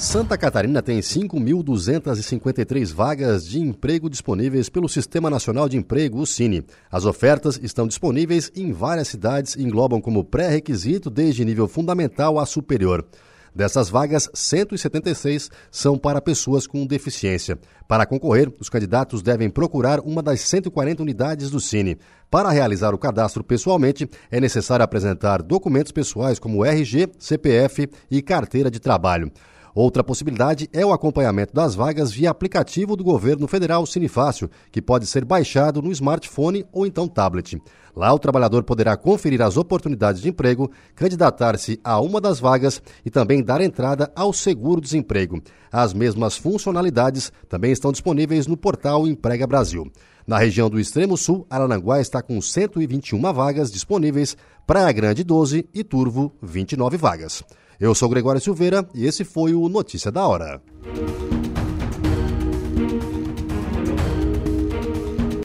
Santa Catarina tem 5.253 vagas de emprego disponíveis pelo Sistema Nacional de Emprego, o Cine. As ofertas estão disponíveis em várias cidades e englobam como pré-requisito desde nível fundamental a superior. Dessas vagas, 176 são para pessoas com deficiência. Para concorrer, os candidatos devem procurar uma das 140 unidades do Cine. Para realizar o cadastro pessoalmente, é necessário apresentar documentos pessoais como RG, CPF e carteira de trabalho. Outra possibilidade é o acompanhamento das vagas via aplicativo do governo federal Cinefácil, que pode ser baixado no smartphone ou então tablet. Lá o trabalhador poderá conferir as oportunidades de emprego, candidatar-se a uma das vagas e também dar entrada ao seguro-desemprego. As mesmas funcionalidades também estão disponíveis no portal Emprega Brasil. Na região do Extremo Sul, Arananguá está com 121 vagas disponíveis, Praia Grande 12 e Turvo 29 vagas. Eu sou Gregório Silveira e esse foi o Notícia da Hora.